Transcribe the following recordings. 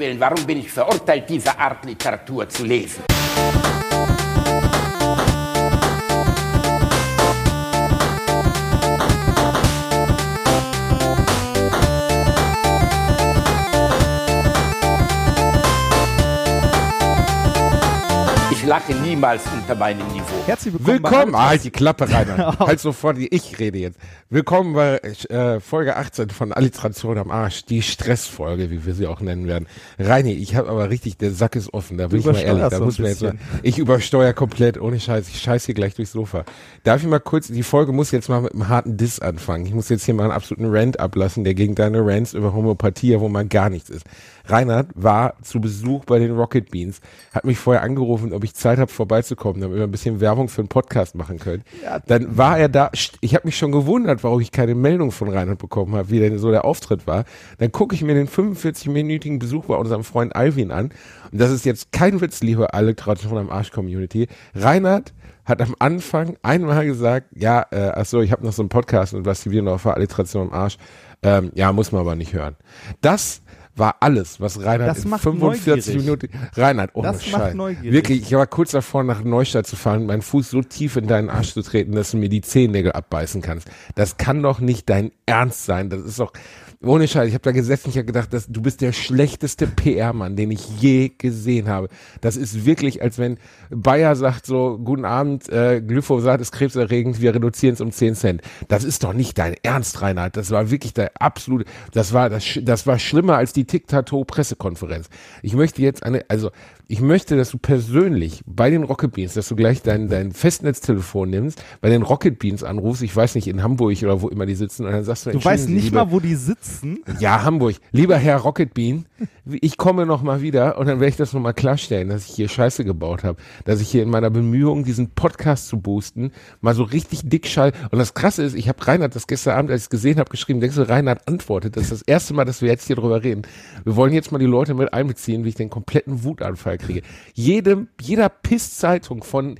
Willen, warum bin ich verurteilt, diese Art Literatur zu lesen? Lache niemals unter meinem Niveau. Herzlich willkommen. Willkommen, ah, halt die Klappe rein. halt sofort, ich rede jetzt. Willkommen bei äh, Folge 18 von Alliteration am Arsch, die Stressfolge, wie wir sie auch nennen werden. Reini, ich habe aber richtig, der Sack ist offen, da bin ich mal ehrlich, da so muss man jetzt mal, ich übersteuere komplett, ohne Scheiß, ich scheiß hier gleich durchs Sofa. Darf ich mal kurz, die Folge muss jetzt mal mit einem harten Diss anfangen. Ich muss jetzt hier mal einen absoluten Rant ablassen, der gegen deine Rants über Homöopathie, wo man gar nichts ist. Reinhard war zu Besuch bei den Rocket Beans, hat mich vorher angerufen, ob ich Zeit habe vorbeizukommen, damit wir ein bisschen Werbung für einen Podcast machen können. Dann war er da, ich habe mich schon gewundert, warum ich keine Meldung von Reinhard bekommen habe, wie denn so der Auftritt war. Dann gucke ich mir den 45-minütigen Besuch bei unserem Freund Alvin an. Und das ist jetzt kein Witz, liebe Alliteration am Arsch-Community. Reinhard hat am Anfang einmal gesagt, ja, äh, ach so, ich habe noch so einen Podcast und was wir noch für Alliteration am Arsch. Ähm, ja, muss man aber nicht hören. Das war alles, was Reinhard Das in macht 45 neugierig. Minuten, Reinhard, ohne Das macht Scheiß. neugierig. Wirklich, ich war kurz davor, nach Neustadt zu fahren, meinen Fuß so tief in deinen Arsch zu treten, dass du mir die Zehennägel abbeißen kannst. Das kann doch nicht dein Ernst sein. Das ist doch, ohne Scheiß, ich habe da gesessen, ich habe gedacht, dass, du bist der schlechteste PR-Mann, den ich je gesehen habe. Das ist wirklich, als wenn Bayer sagt so, guten Abend, äh, Glyphosat ist krebserregend, wir reduzieren es um 10 Cent. Das ist doch nicht dein Ernst, Reinhard. Das war wirklich der absolute, das war, das, das war schlimmer als die Tic-Tac-Toe-Pressekonferenz. Ich möchte jetzt eine, also, ich möchte, dass du persönlich bei den Rocket Beans, dass du gleich dein, dein Festnetztelefon nimmst, bei den Rocket Beans anrufst, ich weiß nicht, in Hamburg oder wo immer die sitzen, und dann sagst du, Du weißt nicht mal, wo die sitzen. Ja, Hamburg. Lieber Herr Rocket Bean, ich komme noch mal wieder und dann werde ich das noch mal klarstellen, dass ich hier Scheiße gebaut habe, dass ich hier in meiner Bemühung, diesen Podcast zu boosten, mal so richtig dick schall. Und das Krasse ist, ich habe Reinhard das gestern Abend, als ich es gesehen habe, geschrieben, denkst du, Reinhard antwortet. Das ist das erste Mal, dass wir jetzt hier drüber reden. Wir wollen jetzt mal die Leute mit einbeziehen, wie ich den kompletten Wutanfall kriege. Jedem, jeder Pisszeitung von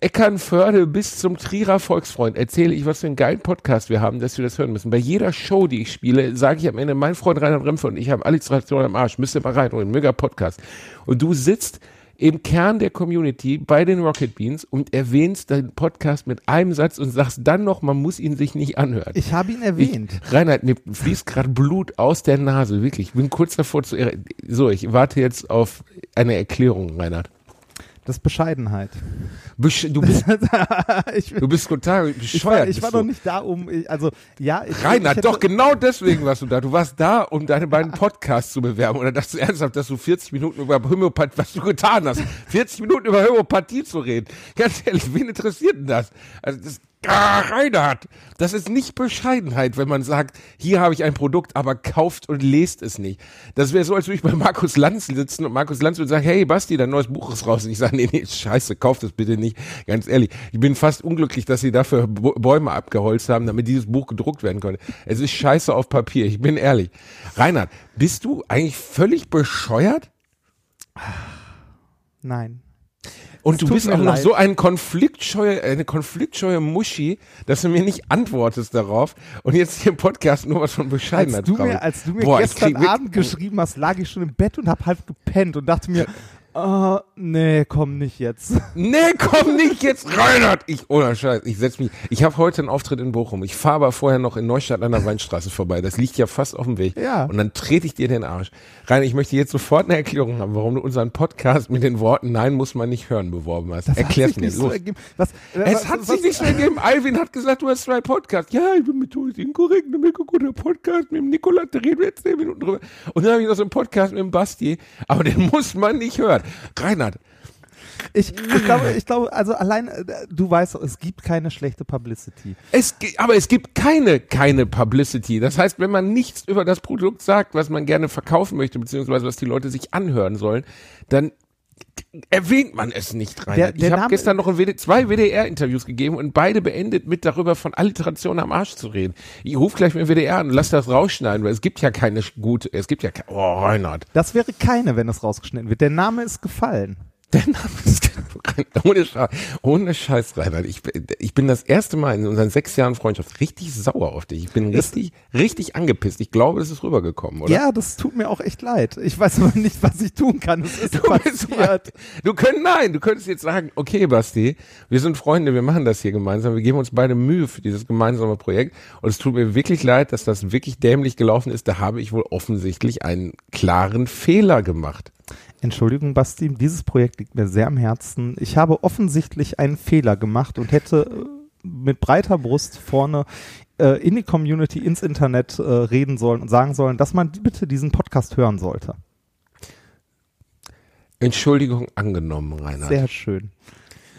Eckernförde bis zum Trierer Volksfreund erzähle ich, was für einen geilen Podcast wir haben, dass wir das hören müssen. Bei jeder Show, die ich spiele, sage ich am Ende, mein Freund Reinhard Remfer und ich haben Alliteration am Arsch, müsst ihr mal reinholen, mega Podcast. Und du sitzt im Kern der Community bei den Rocket Beans und erwähnst deinen Podcast mit einem Satz und sagst dann noch, man muss ihn sich nicht anhören. Ich habe ihn erwähnt. Ich, Reinhard, mir fließt gerade Blut aus der Nase, wirklich. Ich bin kurz davor zu. So, ich warte jetzt auf eine Erklärung, Reinhard. Das ist Bescheidenheit. Besch du bist, ich, du bist total ich war, bescheuert. ich war noch nicht da, um, ich- also, ja. Ich, ich Reinhard, hätte- doch genau deswegen warst du da. Du warst da, um deine beiden Podcasts zu bewerben. Oder dachtest du ernsthaft, dass du 40 Minuten über Homöopathie, was du getan hast, 40 Minuten über Homöopathie zu reden. Ganz ehrlich, wen interessiert denn das? Also das Ah, Reinhard, das ist nicht Bescheidenheit, wenn man sagt, hier habe ich ein Produkt, aber kauft und lest es nicht. Das wäre so, als würde ich bei Markus Lanz sitzen und Markus Lanz würde sagen, hey Basti, dein neues Buch ist raus. Und ich sage, nee, nee, scheiße, kauft es bitte nicht. Ganz ehrlich, ich bin fast unglücklich, dass sie dafür Bäume abgeholzt haben, damit dieses Buch gedruckt werden konnte. Es ist scheiße auf Papier, ich bin ehrlich. Reinhard, bist du eigentlich völlig bescheuert? Nein. Und Es du bist auch noch leid. so ein konfliktscheue, eine konfliktscheue Muschi, dass du mir nicht antwortest darauf und jetzt hier im Podcast nur was von Bescheidenheit Als du mir, als du mir Boah, gestern Abend geschrieben hast, lag ich schon im Bett und hab halb gepennt und dachte mir, oh, nee, komm nicht jetzt. Nee, komm nicht jetzt, Reinhard! Ich, ohne Scheiß, ich setz mich, ich habe heute einen Auftritt in Bochum. Ich fahre aber vorher noch in Neustadt an der Weinstraße vorbei. Das liegt ja fast auf dem Weg. Ja. Und dann trete ich dir den Arsch. Rainer, ich möchte jetzt sofort eine Erklärung haben, warum du unseren Podcast mit den Worten Nein muss man nicht hören beworben hast. Das Erklär's mir, so. Was, äh, Es was, hat was, sich nicht so ergeben. Alvin hat gesagt, du hast zwei Podcasts. Ja, ich bin methodisch inkorrekt, ein mega guter Podcast mit dem Nikola, da reden wir jetzt zehn Minuten drüber. Und dann habe ich noch so einen Podcast mit dem Basti, aber den muss man nicht hören. Reinhard, Ich, ich glaube, ich glaube, also allein, äh, du weißt, es gibt keine schlechte Publicity. es, aber es gibt keine, keine Publicity. Das heißt, wenn man nichts über das Produkt sagt, was man gerne verkaufen möchte, beziehungsweise was die Leute sich anhören sollen, dann erwähnt man es nicht rein. Der- der ich habe gestern noch WD, zwei WDR-Interviews gegeben und beide beendet mit darüber von Alliteration am Arsch zu reden. Ich rufe gleich mit dem WDR an und lass das rausschneiden, weil es gibt ja keine gute, es gibt ja keine, oh Reinhard. Das wäre keine, wenn es rausgeschnitten wird. Der Name ist gefallen. Der Name ist ohne, Scheiß, ohne Scheiß, Reinhard. Ich, ich bin das erste Mal in unseren sechs Jahren Freundschaft richtig sauer auf dich. Ich bin richtig, richtig angepisst. Ich glaube, es ist rübergekommen, oder? Ja, das tut mir auch echt leid. Ich weiß aber nicht, was ich tun kann. Es ist Du, passiert. du könntest, nein, du könntest jetzt sagen, okay, Basti, wir sind Freunde, wir machen das hier gemeinsam, wir geben uns beide Mühe für dieses gemeinsame Projekt und es tut mir wirklich leid, dass das wirklich dämlich gelaufen ist. Da habe ich wohl offensichtlich einen klaren Fehler gemacht. Entschuldigung, Basti, dieses Projekt liegt mir sehr am Herzen. Ich habe offensichtlich einen Fehler gemacht und hätte äh, mit breiter Brust vorne äh, in die Community, ins Internet äh, reden sollen und sagen sollen, dass man bitte diesen Podcast hören sollte. Entschuldigung angenommen, Reinhard. Sehr schön.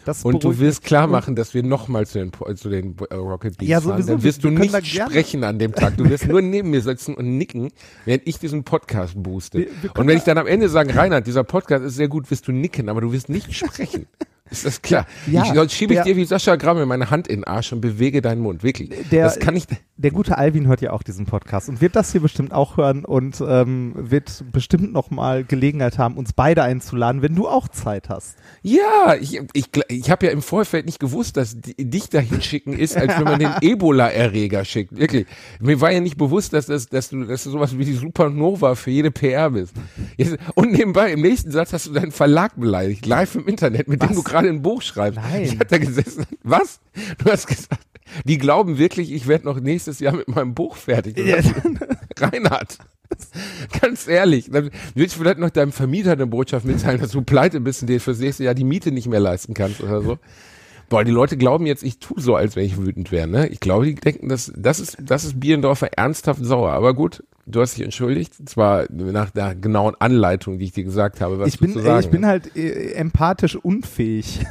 Das Und du willst klar machen, dass wir nochmal zu den, zu den äh, Rocket Beans Ja, fahren. sowieso. Dann wirst Wir du da nicht sprechen an dem Tag. Du wirst nur neben mir sitzen und nicken, während ich diesen Podcast booste. Wir- wir und wenn ich dann am Ende sage, Reinhard, dieser Podcast ist sehr gut, wirst du nicken, aber du wirst nicht sprechen. Ist das klar? Ja, ich, sonst schiebe ich dir wie Sascha Gramme meine Hand in den Arsch und bewege deinen Mund. Wirklich. Der- das kann ich. Der gute Alvin hört ja auch diesen Podcast und wird das hier bestimmt auch hören und ähm, wird bestimmt noch mal Gelegenheit haben, uns beide einzuladen, wenn du auch Zeit hast. Ja, ich, ich, ich habe ja im Vorfeld nicht gewusst, dass die, dich dahin schicken ist, als wenn man den Ebola-Erreger schickt. Wirklich. Mir war ja nicht bewusst, dass, das, dass, du, dass du sowas wie die Supernova für jede PR bist. Und nebenbei, im nächsten Satz hast du deinen Verlag beleidigt, live im Internet, mit dem Was? du gerade ein Buch schreibst. Nein. Ich hatte da gesessen. Was? Du hast gesagt, die glauben wirklich, ich werde noch nächstes Jahr mit meinem Buch fertig. Reinhard. Ganz ehrlich, dann willst du vielleicht noch deinem Vermieter eine Botschaft mitteilen, dass du pleite bist und dir fürs nächste Jahr die Miete nicht mehr leisten kannst oder so. Boah, die Leute glauben jetzt, ich tue so, als wenn ich wütend wäre. Ne? Ich glaube, die denken, dass, das ist, das ist Bierendorfer ernsthaft sauer. Aber gut, du hast dich entschuldigt. Zwar nach der genauen Anleitung, die ich dir gesagt habe, was ich bin, zu sagen ich bin hast. halt äh, empathisch unfähig.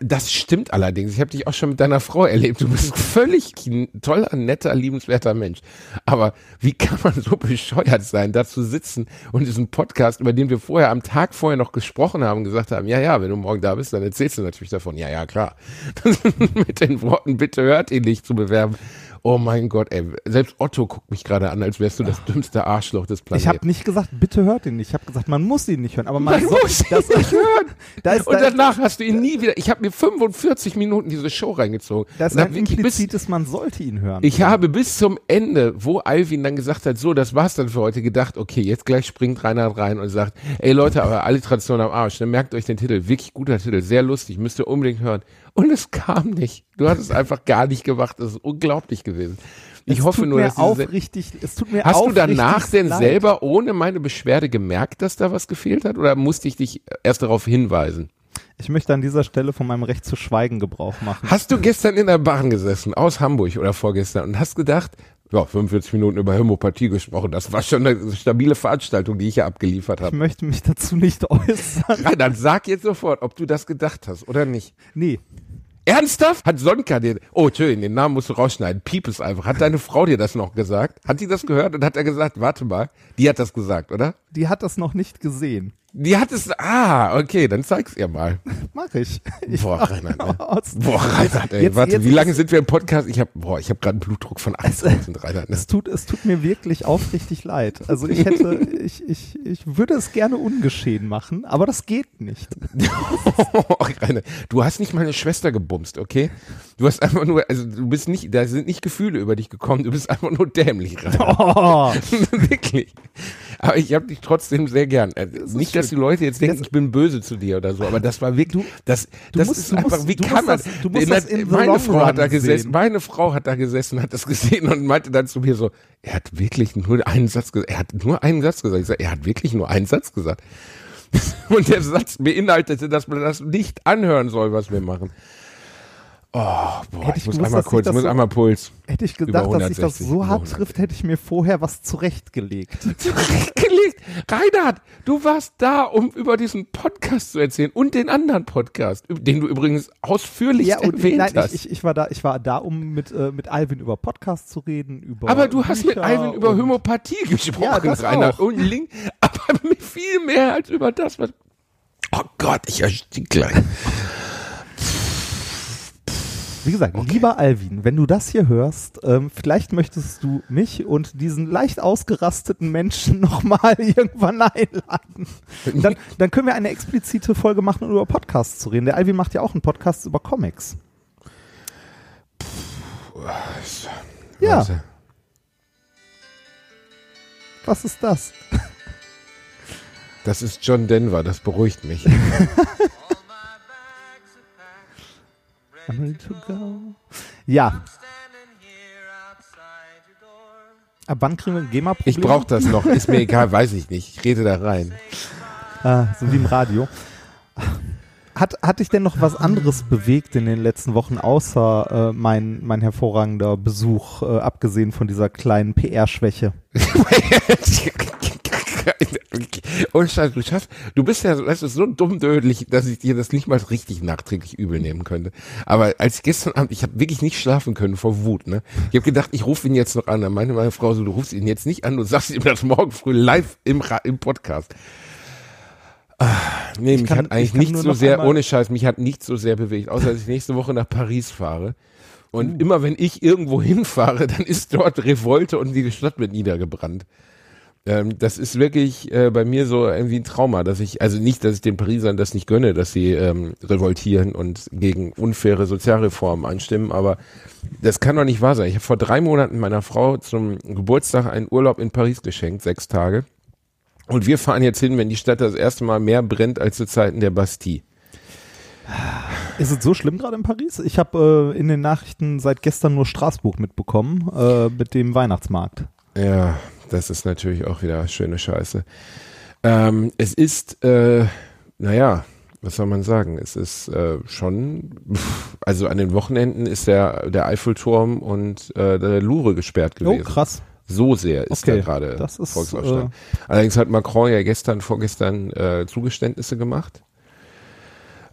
Das stimmt allerdings. Ich habe dich auch schon mit deiner Frau erlebt. Du bist völlig toller, netter, liebenswerter Mensch. Aber wie kann man so bescheuert sein, da zu sitzen und diesen Podcast, über den wir vorher am Tag vorher noch gesprochen haben, gesagt haben, ja, ja, wenn du morgen da bist, dann erzählst du natürlich davon. Ja, ja, klar. mit den Worten, bitte hört ihn nicht zu bewerben. Oh mein Gott, ey. Selbst Otto guckt mich gerade an, als wärst du das dümmste Arschloch des Ich Planeten. habe nicht gesagt, bitte hört ihn nicht. Ich habe gesagt, man muss ihn nicht hören. Aber man, Man muss ihn das, nicht hören. Da ist, und da, danach hast du ihn nie wieder. Ich habe mir 45 Minuten diese Show reingezogen. da ist wirklich bis- man sollte ihn hören. Ich habe bis zum Ende, wo Alvin dann gesagt hat, so, das war's dann für heute, gedacht, okay, jetzt gleich springt Reinhard rein und sagt, ey Leute, aber Alliteration am Arsch, dann merkt euch den Titel, wirklich guter Titel, sehr lustig, müsst ihr unbedingt hören. Und es kam nicht. Du hast es einfach gar nicht gemacht, das ist unglaublich gewesen. Ich es hoffe nur, dass aufrichtig, es tut mir Hast du danach denn leid. selber ohne meine Beschwerde gemerkt, dass da was gefehlt hat? Oder musste ich dich erst darauf hinweisen? Ich möchte an dieser Stelle von meinem Recht zu schweigen Gebrauch machen. Hast du gestern in der Bahn gesessen, aus Hamburg oder vorgestern, und hast gedacht, ja, 45 Minuten über Hämopathie gesprochen, das war schon eine stabile Veranstaltung, die ich hier abgeliefert Ich habe. möchte mich dazu nicht äußern. Rein, dann sag jetzt sofort, ob du das gedacht hast oder nicht. Nee, Ernsthaft? Hat Sonka den, oh, Entschuldigung, den Namen musst du rausschneiden, piep es einfach. Hat deine Frau dir das noch gesagt? Hat die das gehört und hat er gesagt, warte mal, die hat das gesagt, oder? die hat das noch nicht gesehen. Die hat es, ah, okay, dann zeig's ihr mal. Mach ich. ich Boah, Reinhard, ey. aus. Boah, Reinhard, ey, Jetzt- warte, jetzt wie lange sind wir im Podcast? Ich hab, boah, ich habe gerade einen Blutdruck von 8000, Reinhard. Ne? Es tut, es tut mir wirklich aufrichtig leid. Also ich hätte, ich, ich, ich würde es gerne ungeschehen machen, aber das geht nicht. Oh, Rainer, du hast nicht meine Schwester gebumst, okay? Du hast einfach nur, also du bist nicht, da sind nicht Gefühle über dich gekommen, du bist einfach nur dämlich, Rainer. Oh, Wirklich. Aber ich habe dich trotzdem sehr gern. Äh, nicht, dass die Leute jetzt denken, Das- ich bin böse zu dir oder so, aber das war wirklich, das, du das musst- ist einfach, musst- wie kann man, das- du musst In das in meine Frau hat da gesessen, sehen. meine Frau hat da gesessen, hat das gesehen und meinte dann zu mir so, er hat wirklich nur einen Satz gesagt, er hat nur einen Satz gesagt. Ich sag, er hat wirklich nur einen Satz gesagt. Und der Satz beinhaltete, dass man das nicht anhören soll, was wir machen. Oh, boah, Hätte ich ich muss gewusst, einmal ich kurz, ich muss so- einmal Puls. hätte ich gedacht, dass sich das 160, so hart 100. trifft, hätte ich mir vorher was zurechtgelegt. Zurechtgelegt. Reinhard, du warst da, um über diesen Podcast zu erzählen und den anderen Podcast, den du übrigens ausführlich Ja, und erwähnt nein, hast. ich, ich, ich war da, ich war da, um mit, äh, mit Alvin über Podcasts zu reden, über aber du hast mit Bücher Alvin über Homöopathie gesprochen, Ja, Reinhard. auch. Und Link, aber viel mehr als über das, was. Oh Gott, ich erstick gleich. Wie gesagt, lieber Alvin, wenn du das hier hörst, ähm, vielleicht möchtest du mich und diesen leicht ausgerasteten Menschen nochmal irgendwann einladen. Dann, dann können wir eine explizite Folge machen, um über Podcasts zu reden. Der Alvin macht ja auch einen Podcast über Comics. Ja. Was ist das? Das ist John Denver, das beruhigt mich. Ja. Ab wann kriegen wir ein GEMA-Problem? Ich brauche das noch, ist mir egal, weiß ich nicht. Ich rede da rein. Ah, so wie im Radio. Hat, hat dich denn noch was anderes bewegt in den letzten Wochen, außer äh, mein, mein hervorragender Besuch, äh, abgesehen von dieser kleinen PR-Schwäche? Und Scheiß, du schaffst, du bist ja, weißt du, so dummdödlich, dass ich dir das nicht mal richtig nachträglich übel nehmen könnte. Aber als ich gestern Abend, ich habe wirklich nicht schlafen können vor Wut, ne? Ich habe gedacht, ich rufe ihn jetzt noch an. Dann meinte meine Frau so, du rufst ihn jetzt nicht an, du sagst ihm das morgen früh live im, im Podcast. Ah, nee, Ich mich kann- hat ich eigentlich nicht so sehr, ohne Scheiß, mich hat nicht so sehr bewegt, außer dass ich nächste Woche nach Paris fahre. Und immer wenn ich irgendwo hinfahre, dann ist dort Revolte und die Stadt wird niedergebrannt. Ähm, das ist wirklich äh, bei mir so irgendwie ein Trauma, dass ich, also nicht, dass ich den Parisern das nicht gönne, dass sie ähm, revoltieren und gegen unfaire Sozialreformen anstimmen, aber das kann doch nicht wahr sein. Ich habe vor drei Monaten meiner Frau zum Geburtstag einen Urlaub in Paris geschenkt, sechs Tage. Und wir fahren jetzt hin, wenn die Stadt das erste Mal mehr brennt als zu Zeiten der Bastille. Ist es so schlimm gerade in Paris? Ich habe äh, in den Nachrichten seit gestern nur Straßburg mitbekommen, äh, mit dem Weihnachtsmarkt. Ja, das ist natürlich auch wieder schöne Scheiße. Ähm, es ist, äh, naja, was soll man sagen? Es ist äh, schon, pff, also an den Wochenenden ist der, der Eiffelturm und äh, der Louvre gesperrt Oh, gewesen. krass. So sehr ist Okay, da gerade Volksaufstand. Allerdings hat Macron ja gestern, vorgestern äh, Zugeständnisse gemacht.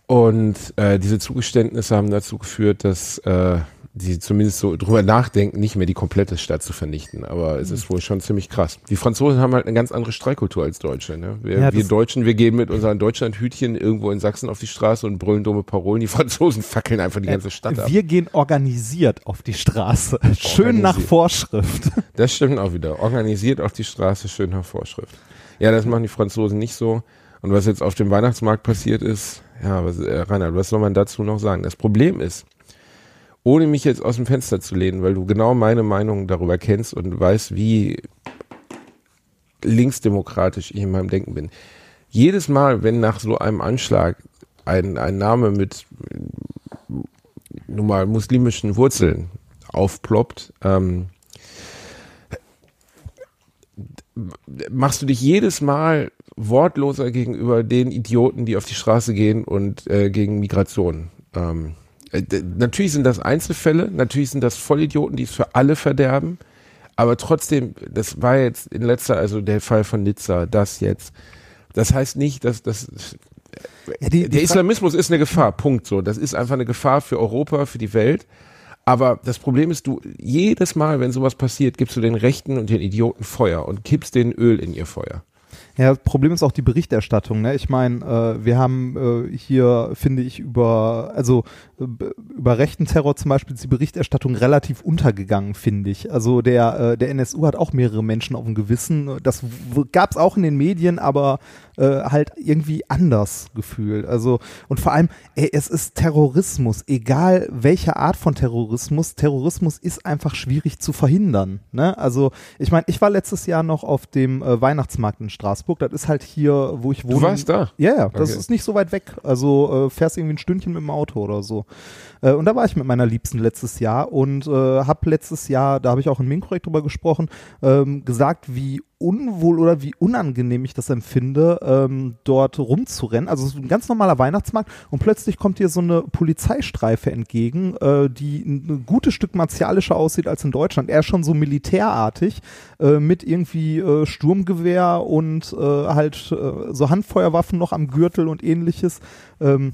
Und äh, diese Zugeständnisse haben dazu geführt, dass äh, die zumindest so drüber nachdenken, nicht mehr die komplette Stadt zu vernichten. Aber es ist wohl schon ziemlich krass. Die Franzosen haben halt eine ganz andere Streikkultur als Deutsche. Ne? Wir, Ja, wir Deutschen, wir gehen mit unseren Deutschlandhütchen irgendwo in Sachsen auf die Straße und brüllen dumme Parolen. Die Franzosen fackeln einfach die ganze Stadt ab. Wir gehen organisiert auf die Straße. Schön nach. Vorschrift. Das stimmt auch wieder. Organisiert auf die Straße, schön nach Vorschrift. Ja, das machen die Franzosen nicht so. Und was jetzt auf dem Weihnachtsmarkt passiert ist, ja, was, äh, Reinhard, was soll man dazu noch sagen? Das Problem ist, ohne mich jetzt aus dem Fenster zu lehnen, weil du genau meine Meinung darüber kennst und weißt, wie linksdemokratisch ich in meinem Denken bin. Jedes Mal, wenn nach so einem Anschlag ein, ein Name mit nun mal muslimischen Wurzeln aufploppt, ähm, machst du dich jedes Mal wortloser gegenüber den Idioten, die auf die Straße gehen und äh, gegen Migration. Ähm, äh, natürlich sind das Einzelfälle, natürlich sind das Vollidioten, die es für alle verderben, aber trotzdem, das war jetzt in letzter, also der Fall von Nizza, das jetzt. Das heißt nicht, dass das Ja, die, der Islamismus ist eine Gefahr, Punkt so. Das ist einfach eine Gefahr für Europa, für die Welt. Aber das Problem ist, du, jedes Mal, wenn sowas passiert, gibst du den Rechten und den Idioten Feuer und kippst den Öl in ihr Feuer. Ja, das Problem ist auch die Berichterstattung. Ne? Ich meine, äh, wir haben äh, hier, finde ich, über, also über rechten Terror zum Beispiel ist die Berichterstattung relativ untergegangen, finde ich. Also der, äh, der NSU hat auch mehrere Menschen auf dem Gewissen. Das gab es auch in den Medien, aber äh, halt irgendwie anders gefühlt. Also und vor allem, ey, es ist Terrorismus, egal welche Art von Terrorismus. Terrorismus ist einfach schwierig zu verhindern. Ne? Also ich meine, ich war letztes Jahr noch auf dem äh, Weihnachtsmarkt in Straßburg. Das ist halt hier, wo ich wohne. Du warst da? Ja, ja, das Okay. ist nicht so weit weg. Also äh, fährst irgendwie ein Stündchen mit dem Auto oder so. Äh, und da war ich mit meiner Liebsten letztes Jahr und äh, habe letztes Jahr, da habe ich auch in Minkorrekt drüber gesprochen, ähm, gesagt, wie unwohl oder wie unangenehm ich das empfinde, ähm, dort rumzurennen. Also es ist ein ganz normaler Weihnachtsmarkt und plötzlich kommt dir so eine Polizeistreife entgegen, äh, die ein gutes Stück martialischer aussieht als in Deutschland. Er ist schon so militärartig äh, mit irgendwie äh, Sturmgewehr und äh, halt äh, so Handfeuerwaffen noch am Gürtel und ähnliches. Ähm,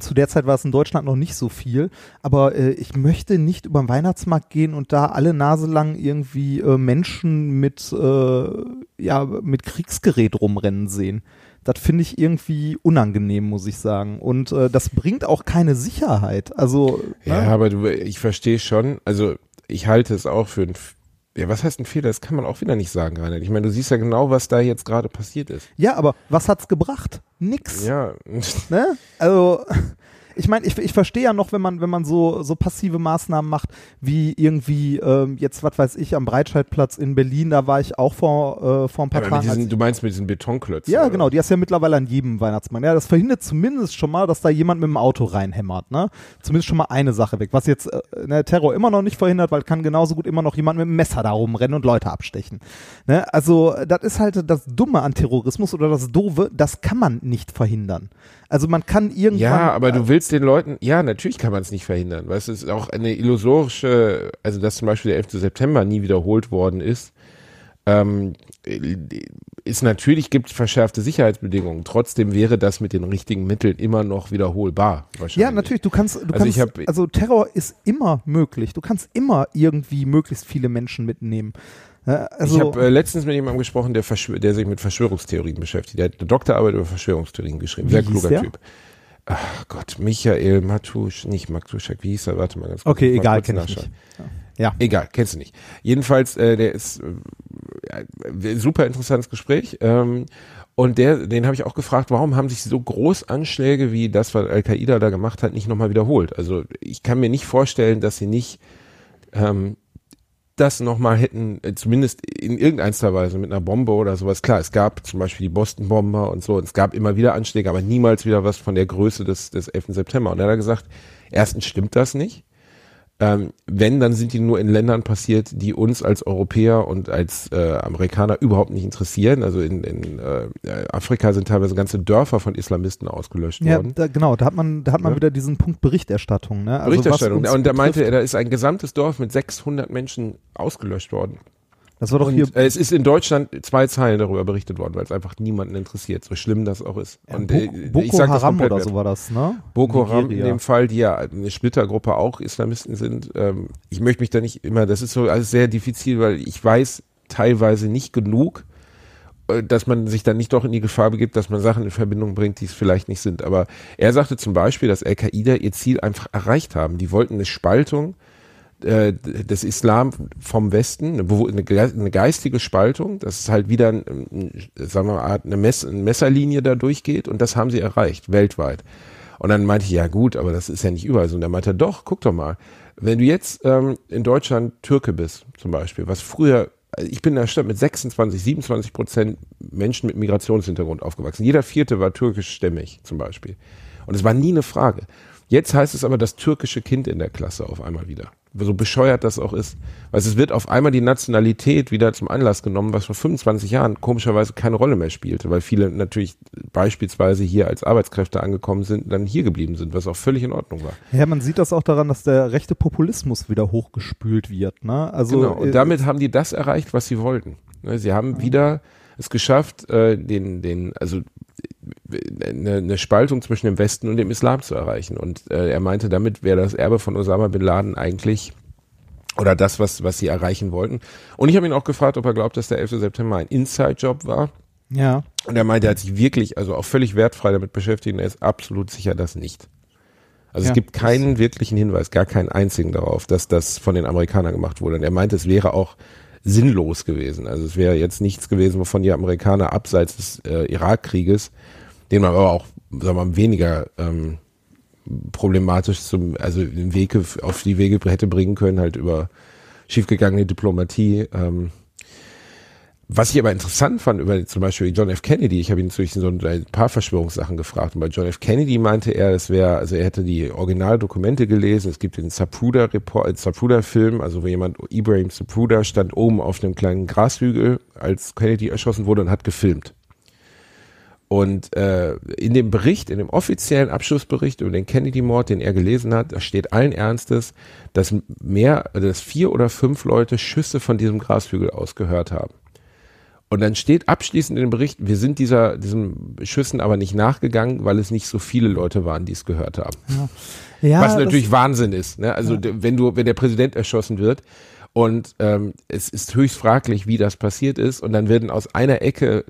Zu der Zeit war es in Deutschland noch nicht so viel, aber äh, ich möchte nicht über den Weihnachtsmarkt gehen und da alle Nase lang irgendwie äh, Menschen mit, äh, ja, mit Kriegsgerät rumrennen sehen. Das finde ich irgendwie unangenehm, muss ich sagen. Und äh, das bringt auch keine Sicherheit. Also Ja, ne? aber du, ich verstehe schon, also ich halte es auch für ein, ja, was heißt ein Fehler? Das kann man auch wieder nicht sagen, Reinhard. Ich meine, du siehst ja genau, was da jetzt gerade passiert ist. ja, aber was hat's gebracht? Nix. Ja, Ne? Also, ich meine, ich, ich verstehe ja noch, wenn man, wenn man so, so passive Maßnahmen macht, wie irgendwie ähm, jetzt, was weiß ich, am Breitscheidplatz in Berlin, da war ich auch vor, äh, vor ein paar mit Tagen. diesen, du meinst mit diesen Betonklötzen? ja, oder? genau, die hast du ja mittlerweile an jedem Weihnachtsmann. Ja, das verhindert zumindest schon mal, dass da jemand mit dem Auto reinhämmert, ne? Zumindest schon mal eine Sache weg. Was jetzt äh, ne, Terror immer noch nicht verhindert, weil kann genauso gut immer noch jemand mit dem Messer da rumrennen und Leute abstechen. Ne? Also, das ist halt das Dumme an Terrorismus oder das Doofe, das kann man nicht verhindern. Also man kann irgendwann. Ja, aber du willst den Leuten, ja, natürlich kann man es nicht verhindern. Du, es ist auch eine illusorische, also dass zum Beispiel der 11. September nie wiederholt worden ist, ähm, ist natürlich gibt verschärfte Sicherheitsbedingungen. Trotzdem wäre das mit den richtigen Mitteln immer noch wiederholbar. Ja, natürlich, du kannst, du Also kannst, hab- also Terror ist immer möglich. Du kannst immer irgendwie möglichst viele Menschen mitnehmen. Ja, also, ich habe äh, letztens mit jemandem gesprochen, der, der sich mit Verschwörungstheorien beschäftigt. Der hat eine Doktorarbeit über Verschwörungstheorien geschrieben. Sehr kluger? Typ. Ach Gott, Michael Matusch, nicht Matuschek, wie hieß er? Warte mal ganz kurz. okay, mal egal, kenn ich nicht. Ja. Egal, kennst du nicht. Jedenfalls, äh, der ist äh, äh, super interessantes Gespräch. Ähm, und der, den habe ich auch gefragt, warum haben sich so Großanschläge wie das, was Al-Qaida da gemacht hat, nicht nochmal wiederholt? Also ich kann mir nicht vorstellen, dass sie nicht ähm, das nochmal hätten, äh, zumindest in irgendeiner Weise mit einer Bombe oder sowas. Klar, es gab zum Beispiel die Boston-Bomber und so, und es gab immer wieder Anschläge, aber niemals wieder was von der Größe des, des 11. September. Und er hat gesagt, erstens stimmt das nicht. Ähm, wenn, dann sind die nur in Ländern passiert, die uns als Europäer und als äh, Amerikaner überhaupt nicht interessieren. Also in, in äh, Afrika sind teilweise ganze Dörfer von Islamisten ausgelöscht Ja, worden. da, genau, da hat man, da hat man Ja. wieder diesen Punkt Berichterstattung. Ne? Also Berichterstattung. Und da meinte er, da ist ein gesamtes Dorf mit 600 Menschen ausgelöscht worden. Das war doch hier, Und, äh, es ist in Deutschland zwei Zeilen darüber berichtet worden, weil es einfach niemanden interessiert, so schlimm das auch ist. ja, Und Bo äh, Boko Haram oder so war das, ne? Boko Haram in dem Fall, die ja eine Splittergruppe auch Islamisten sind. Ähm, ich möchte mich da nicht immer, das ist so alles sehr diffizil, weil ich weiß teilweise nicht genug, äh, dass man sich dann nicht doch in die Gefahr begibt, dass man Sachen in Verbindung bringt, die es vielleicht nicht sind. Aber er sagte zum Beispiel, dass Al-Qaida ihr Ziel einfach erreicht haben. Die wollten eine Spaltung äh, des Islam vom Westen, eine, geistige Spaltung, dass es halt wieder, ein, sagen wir mal, eine, Mess, eine Messerlinie da durchgeht und das haben sie erreicht, weltweit. Und dann meinte ich, ja gut, aber das ist ja nicht überall so. Und er meinte, doch, guck doch mal, wenn du jetzt ähm, in Deutschland Türke bist, zum Beispiel, was früher, also ich bin in der Stadt mit 26, 27 Prozent Menschen mit Migrationshintergrund aufgewachsen. Jeder vierte war türkischstämmig, zum Beispiel. Und es war nie eine Frage. Jetzt heißt es aber das türkische Kind in der Klasse auf einmal wieder. So bescheuert das auch ist. Weil es wird auf einmal die Nationalität wieder zum Anlass genommen, was vor 25 Jahren komischerweise keine Rolle mehr spielte, weil viele natürlich beispielsweise hier als Arbeitskräfte angekommen sind, dann hier geblieben sind, was auch völlig in Ordnung war. Ja, man sieht das auch daran, dass der rechte Populismus wieder hochgespült wird. Ne? Also genau. Und äh, damit haben die das erreicht, was sie wollten. Ne, Sie haben wieder es geschafft, äh, den, den, also eine, eine Spaltung zwischen dem Westen und dem Islam zu erreichen. Und äh, er meinte, damit wäre das Erbe von Osama bin Laden eigentlich oder das, was, was sie erreichen wollten. Und ich habe ihn auch gefragt, ob er glaubt, dass der 11. September ein Inside-Job war. ja, Und er meinte, er hat sich wirklich, also auch völlig wertfrei damit beschäftigt und er ist absolut sicher, dass nicht. Also Ja, es gibt keinen wirklichen Hinweis, gar keinen einzigen darauf, dass das von den Amerikanern gemacht wurde. Und er meinte, es wäre auch sinnlos gewesen. Also es wäre jetzt nichts gewesen, wovon die Amerikaner abseits des äh, Irakkrieges, den man aber auch, sagen wir mal, weniger ähm, problematisch zum, also Wege, auf die Wege hätte bringen können, halt über schiefgegangene Diplomatie, ähm, was ich aber interessant fand über zum Beispiel John F. Kennedy, ich habe ihn natürlich so ein paar Verschwörungssachen gefragt und bei John F. Kennedy meinte er, es wäre, also er hätte die Originaldokumente gelesen, es gibt den Zapruder Report, äh, Zapruder Film, also wo jemand, Ibrahim Zapruder stand oben auf einem kleinen Grashügel, als Kennedy erschossen wurde und hat gefilmt. Und äh, in dem Bericht, in dem offiziellen Abschlussbericht über den Kennedy-Mord, den er gelesen hat, da steht allen Ernstes, dass mehr, dass vier oder fünf Leute Schüsse von diesem Grashügel aus gehört haben. Und dann steht abschließend in dem Bericht, wir sind dieser, diesem Schüssen aber nicht nachgegangen, weil es nicht so viele Leute waren, die es gehört haben. Ja. Ja, Was natürlich Wahnsinn ist. Ne? Also Ja. wenn du, wenn der Präsident erschossen wird und ähm, es ist höchst fraglich, wie das passiert ist, und dann werden aus einer Ecke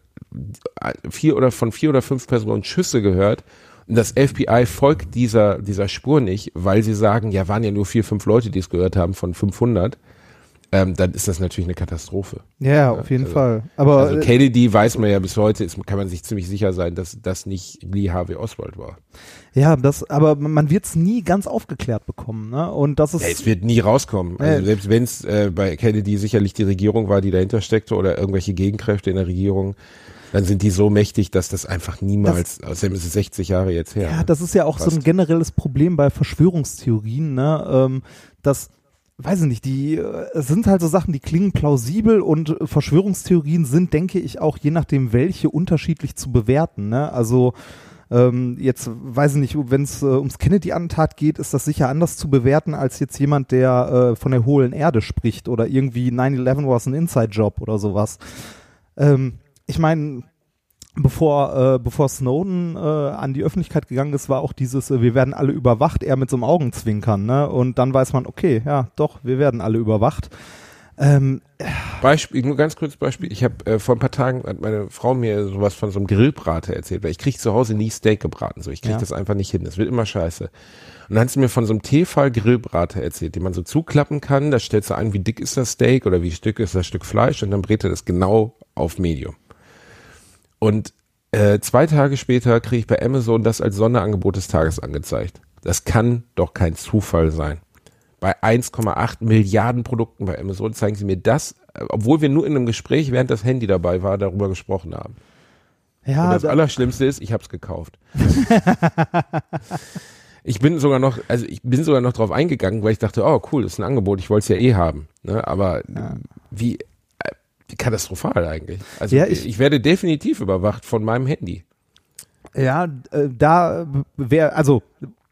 vier oder von vier oder fünf Personen Schüsse gehört. Und das FBI folgt dieser, dieser Spur nicht, weil sie sagen, ja, waren ja nur vier, fünf Leute, die es gehört haben von 500. Ähm, dann ist das natürlich eine Katastrophe. Ja, auf jeden also- Fall. Aber Also äh, Kennedy weiß man ja bis heute, ist, kann man sich ziemlich sicher sein, dass das nicht Lee Harvey Oswald war. ja, das, aber man wird es nie ganz aufgeklärt bekommen, ne? Und das ist Ja, es wird nie rauskommen. Also Ja. selbst wenn es äh, bei Kennedy sicherlich die Regierung war, die dahinter steckte oder irgendwelche Gegenkräfte in der Regierung, dann sind die so mächtig, dass das einfach niemals, außerdem ist es 60 Jahre jetzt her. Ja, das ist ja auch so ein Fast. generelles Problem bei Verschwörungstheorien, ne? Ähm, dass, weiß ich nicht, die äh, es sind halt so Sachen, die klingen plausibel und Verschwörungstheorien sind, denke ich, auch je nachdem welche unterschiedlich zu bewerten, ne? Also ähm, jetzt weiß ich nicht, wenn es äh, ums Kennedy-Attentat geht, ist das sicher anders zu bewerten als jetzt jemand, der äh, von der hohlen Erde spricht oder irgendwie 9-11 was ein Inside-Job oder sowas. Ähm, ich meine, bevor, äh, bevor Snowden äh, an die Öffentlichkeit gegangen ist, war auch dieses, äh, wir werden alle überwacht, er mit so einem Augenzwinkern, ne? Und dann weiß man, okay, ja, doch, wir werden alle überwacht. Ähm, Beispiel, nur ganz kurz Beispiel. Ich habe äh, vor ein paar Tagen hat meine Frau mir sowas von so einem Grillbrater erzählt, weil ich kriege zu Hause nie Steak gebraten, so ich kriege Ja. das einfach nicht hin. Das wird immer scheiße. Und dann hat sie mir von so einem Tefal Grillbrater erzählt, den man so zuklappen kann. Da stellst du ein, wie dick ist das Steak oder wie dick ist das Stück Fleisch und dann brät er das genau auf Medium. Und äh, zwei Tage später kriege ich bei Amazon das als Sonderangebot des Tages angezeigt. Das kann doch kein Zufall sein. Bei 1,8 Milliarden Produkten bei Amazon zeigen sie mir das, äh, obwohl wir nur in einem Gespräch, während das Handy dabei war, darüber gesprochen haben. ja, Und das da, Allerschlimmste ist, ich habe es gekauft. ich bin sogar noch, also ich bin sogar noch drauf eingegangen, weil ich dachte, oh cool, das ist ein Angebot, ich wollte es ja eh haben. Ne? Aber äh, wie katastrophal eigentlich. Also Ja, ich, ich- werde definitiv überwacht von meinem Handy. ja, äh, da wäre, also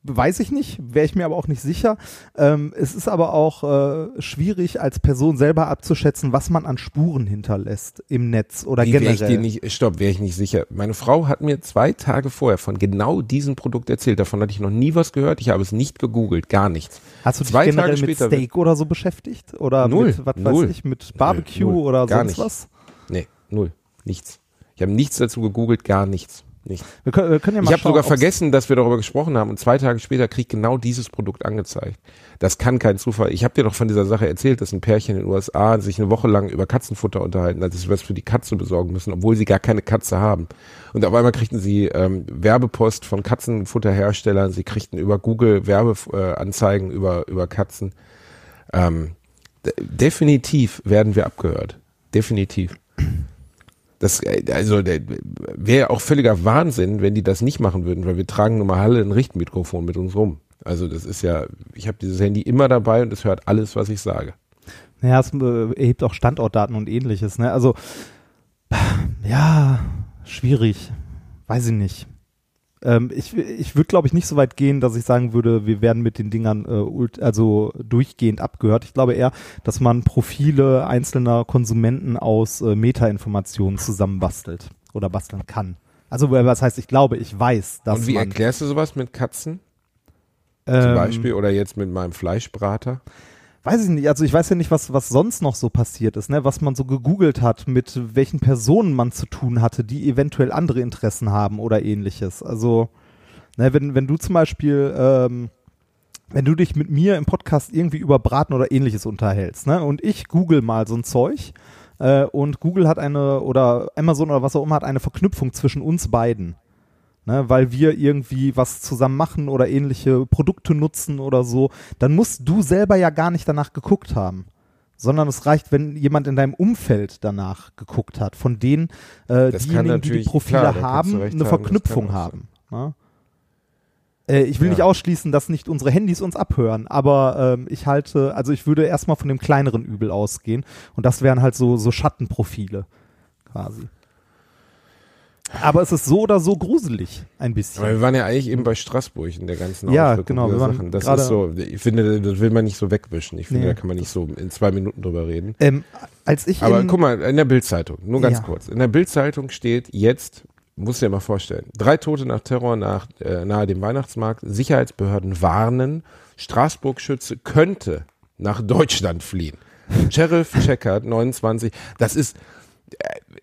weiß ich nicht, wäre ich mir aber auch nicht sicher. Ähm, es ist aber auch äh, schwierig als Person selber abzuschätzen, was man an Spuren hinterlässt im Netz oder Wie wäre generell. ich dir nicht, stopp, wäre ich nicht sicher. Meine Frau hat mir zwei Tage vorher von genau diesem Produkt erzählt. Davon hatte ich noch nie was gehört. Ich habe es nicht gegoogelt, gar nichts. Hast du dich zwei generell Tage mit Steak oder so beschäftigt? Oder Null, mit, was null. weiß ich, mit Barbecue null, oder gar sonst nicht. was? Nee, null, nichts. Ich habe nichts dazu gegoogelt, gar nichts. Nichts. Wir können, wir können ja mal Ich habe sogar vergessen, dass wir darüber gesprochen haben und zwei Tage später krieg ich genau dieses Produkt angezeigt. Das kann kein Zufall. Ich habe dir doch von dieser Sache erzählt, dass ein Pärchen in den USA sich eine Woche lang über Katzenfutter unterhalten hat, dass sie was für die Katze besorgen müssen, obwohl sie gar keine Katze haben. Und auf einmal kriegten sie ähm, Werbepost von Katzenfutterherstellern, sie kriegten über Google Werbeanzeigen über, über Katzen. Ähm, de- definitiv werden wir abgehört. Definitiv. Das, äh, also, wäre auch völliger Wahnsinn, wenn die das nicht machen würden, weil wir tragen nun mal alle ein Richtmikrofon mit uns rum. Also, das ist ja, ich habe dieses Handy immer dabei und es hört alles, was ich sage. Ja, es äh, erhebt auch Standortdaten und ähnliches. Ne? Also, ja, schwierig. Weiß ich nicht. Ähm, ich ich würde, glaube ich, nicht so weit gehen, dass ich sagen würde, wir werden mit den Dingern äh, also durchgehend abgehört. Ich glaube eher, dass man Profile einzelner Konsumenten aus äh, Metainformationen zusammenbastelt oder basteln kann. Also, äh, was heißt, ich glaube, ich weiß, dass und wie erklärst du sowas mit Katzen zum ähm, Beispiel oder jetzt mit meinem Fleischbrater? Weiß ich nicht, also ich weiß ja nicht, was, was sonst noch so passiert ist, ne? was man so gegoogelt hat, mit welchen Personen man zu tun hatte, die eventuell andere Interessen haben oder ähnliches. Also, ne, wenn, wenn du zum Beispiel, ähm, wenn du dich mit mir im Podcast irgendwie über Braten oder ähnliches unterhältst, ne, und ich google mal so ein Zeug, äh, und Google hat eine, oder Amazon oder was auch immer hat eine Verknüpfung zwischen uns beiden. Ne, weil wir irgendwie was zusammen machen oder ähnliche Produkte nutzen oder so, dann musst du selber ja gar nicht danach geguckt haben. Sondern es reicht, wenn jemand in deinem Umfeld danach geguckt hat, von denen äh, diejenigen, die die Profile klar, haben, eine haben, Verknüpfung haben. Ne? Äh, ich will Ja. nicht ausschließen, dass nicht unsere Handys uns abhören, aber ähm, ich halte, also ich würde erstmal von dem kleineren Übel ausgehen und das wären halt so, so Schattenprofile quasi. Aber es ist so oder so gruselig, ein bisschen. Aber wir waren ja eigentlich eben bei Straßburg in der ganzen Ja, Auswirkung genau, wir waren Sachen. Das ist so, ich finde, das will man nicht so wegwischen. Ich finde, Nee. da kann man nicht so in zwei Minuten drüber reden. Ähm, als ich Aber in, guck mal, in der Bildzeitung, nur ganz Ja. kurz. In der Bildzeitung steht jetzt, musst du dir mal vorstellen, drei Tote nach Terror nach, äh, nahe dem Weihnachtsmarkt. Sicherheitsbehörden warnen, Straßburg-Schütze könnte nach Deutschland fliehen. Sheriff Checkert, 29, das ist,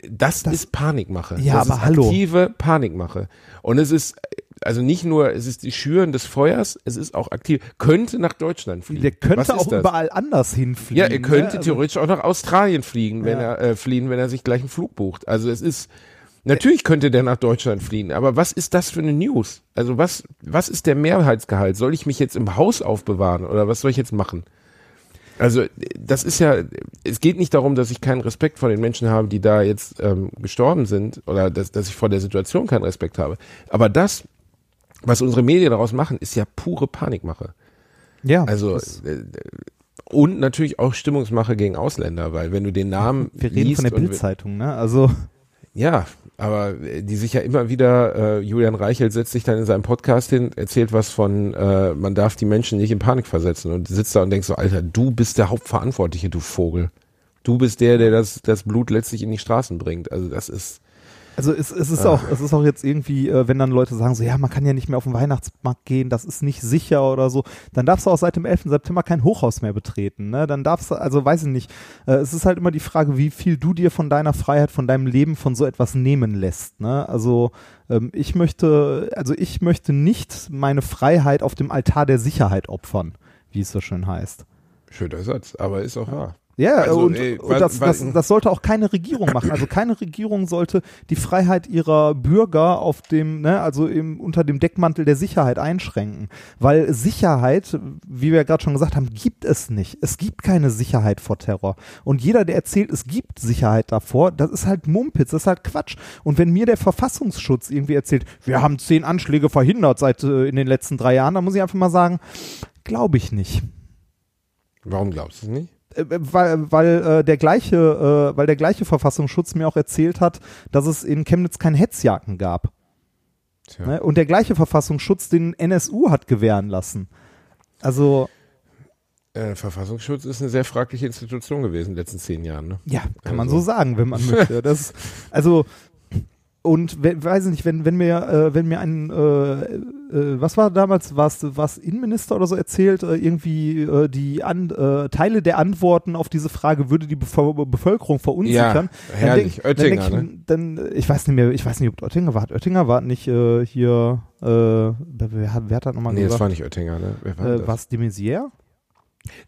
äh, das, ist Panikmache. Ja, das aber ist hallo. aktive Panikmache. Und es ist, also nicht nur, es ist die Schüren des Feuers, es ist auch aktiv, könnte nach Deutschland fliehen. der könnte auch das? überall anders hinfliegen. Ja, er könnte ne? Also- theoretisch auch nach Australien fliegen, wenn Ja. er äh, fliehen, wenn er sich gleich einen Flug bucht. Also es ist natürlich könnte der nach Deutschland fliehen, aber was ist das für eine News? Also was was ist der Mehrheitsgehalt? Soll ich mich jetzt im Haus aufbewahren oder was soll ich jetzt machen? Also das ist ja, es geht nicht darum, dass ich keinen Respekt vor den Menschen habe, die da jetzt ähm, gestorben sind oder dass, dass ich vor der Situation keinen Respekt habe. Aber das, was unsere Medien daraus machen, ist ja pure Panikmache. Ja, Also äh, und natürlich auch Stimmungsmache gegen Ausländer, weil wenn du den Namen wir reden von der Bildzeitung, ne? Also ja, aber äh, die sich ja immer wieder, äh, Julian Reichelt setzt sich dann in seinem Podcast hin, erzählt was von, äh, man darf die Menschen nicht in Panik versetzen und sitzt da und denkt so, Alter, du bist der Hauptverantwortliche, du Vogel. Du bist der, der das, das Blut letztlich in die Straßen bringt. Also das ist, Also es, es ist Ah. auch, es ist auch jetzt irgendwie, äh, wenn dann Leute sagen so, ja, man kann ja nicht mehr auf den Weihnachtsmarkt gehen, das ist nicht sicher oder so, dann darfst du auch seit dem 11. September kein Hochhaus mehr betreten, ne? Dann darfst du, also weiß ich nicht, äh, es ist halt immer die Frage, wie viel du dir von deiner Freiheit, von deinem Leben, von so etwas nehmen lässt, ne? Also ähm, ich möchte, also ich möchte nicht meine Freiheit auf dem Altar der Sicherheit opfern, wie es so schön heißt. schöner Satz, aber ist auch wahr. Ja, Also, und, ey, und das, das, das sollte auch keine Regierung machen. Also keine Regierung sollte die Freiheit ihrer Bürger auf dem, ne, also im, unter dem Deckmantel der Sicherheit einschränken. Weil Sicherheit, wie wir ja gerade schon gesagt haben, gibt es nicht. Es gibt keine Sicherheit vor Terror. Und jeder, der erzählt, es gibt Sicherheit davor, das ist halt Mumpitz, das ist halt Quatsch. Und wenn mir der Verfassungsschutz irgendwie erzählt, wir haben zehn Anschläge verhindert seit äh, in den letzten drei Jahren, dann muss ich einfach mal sagen, glaube ich nicht. Warum glaubst du es nicht? Äh, weil, weil äh, der gleiche, äh, weil der gleiche Verfassungsschutz mir auch erzählt hat, dass es in Chemnitz keine Hetzjagden gab. Tja. Ne? Und der gleiche Verfassungsschutz den NSU hat gewähren lassen. Also, Äh, Verfassungsschutz ist eine sehr fragliche Institution gewesen in den letzten zehn Jahren. Ne? ja, kann man Also. so sagen, wenn man möchte. Das, also, und we- weiß ich nicht, wenn, wenn mir, äh, wenn mir ein, äh, äh, was war damals, war es Innenminister oder so erzählt, äh, irgendwie äh, die An äh, Teile der Antworten auf diese Frage würde die Bevö Bevölkerung verunsichern. Ja, herrlich. Dann denk, Oettinger, dann, denk ich, dann, ich weiß nicht mehr, ich weiß nicht, ob Oettinger war. Oettinger war nicht hier, wer, hat- wer hat das nochmal Nee, das gesagt? war nicht Oettinger, ne? Wer war äh, das? was, de Maizière?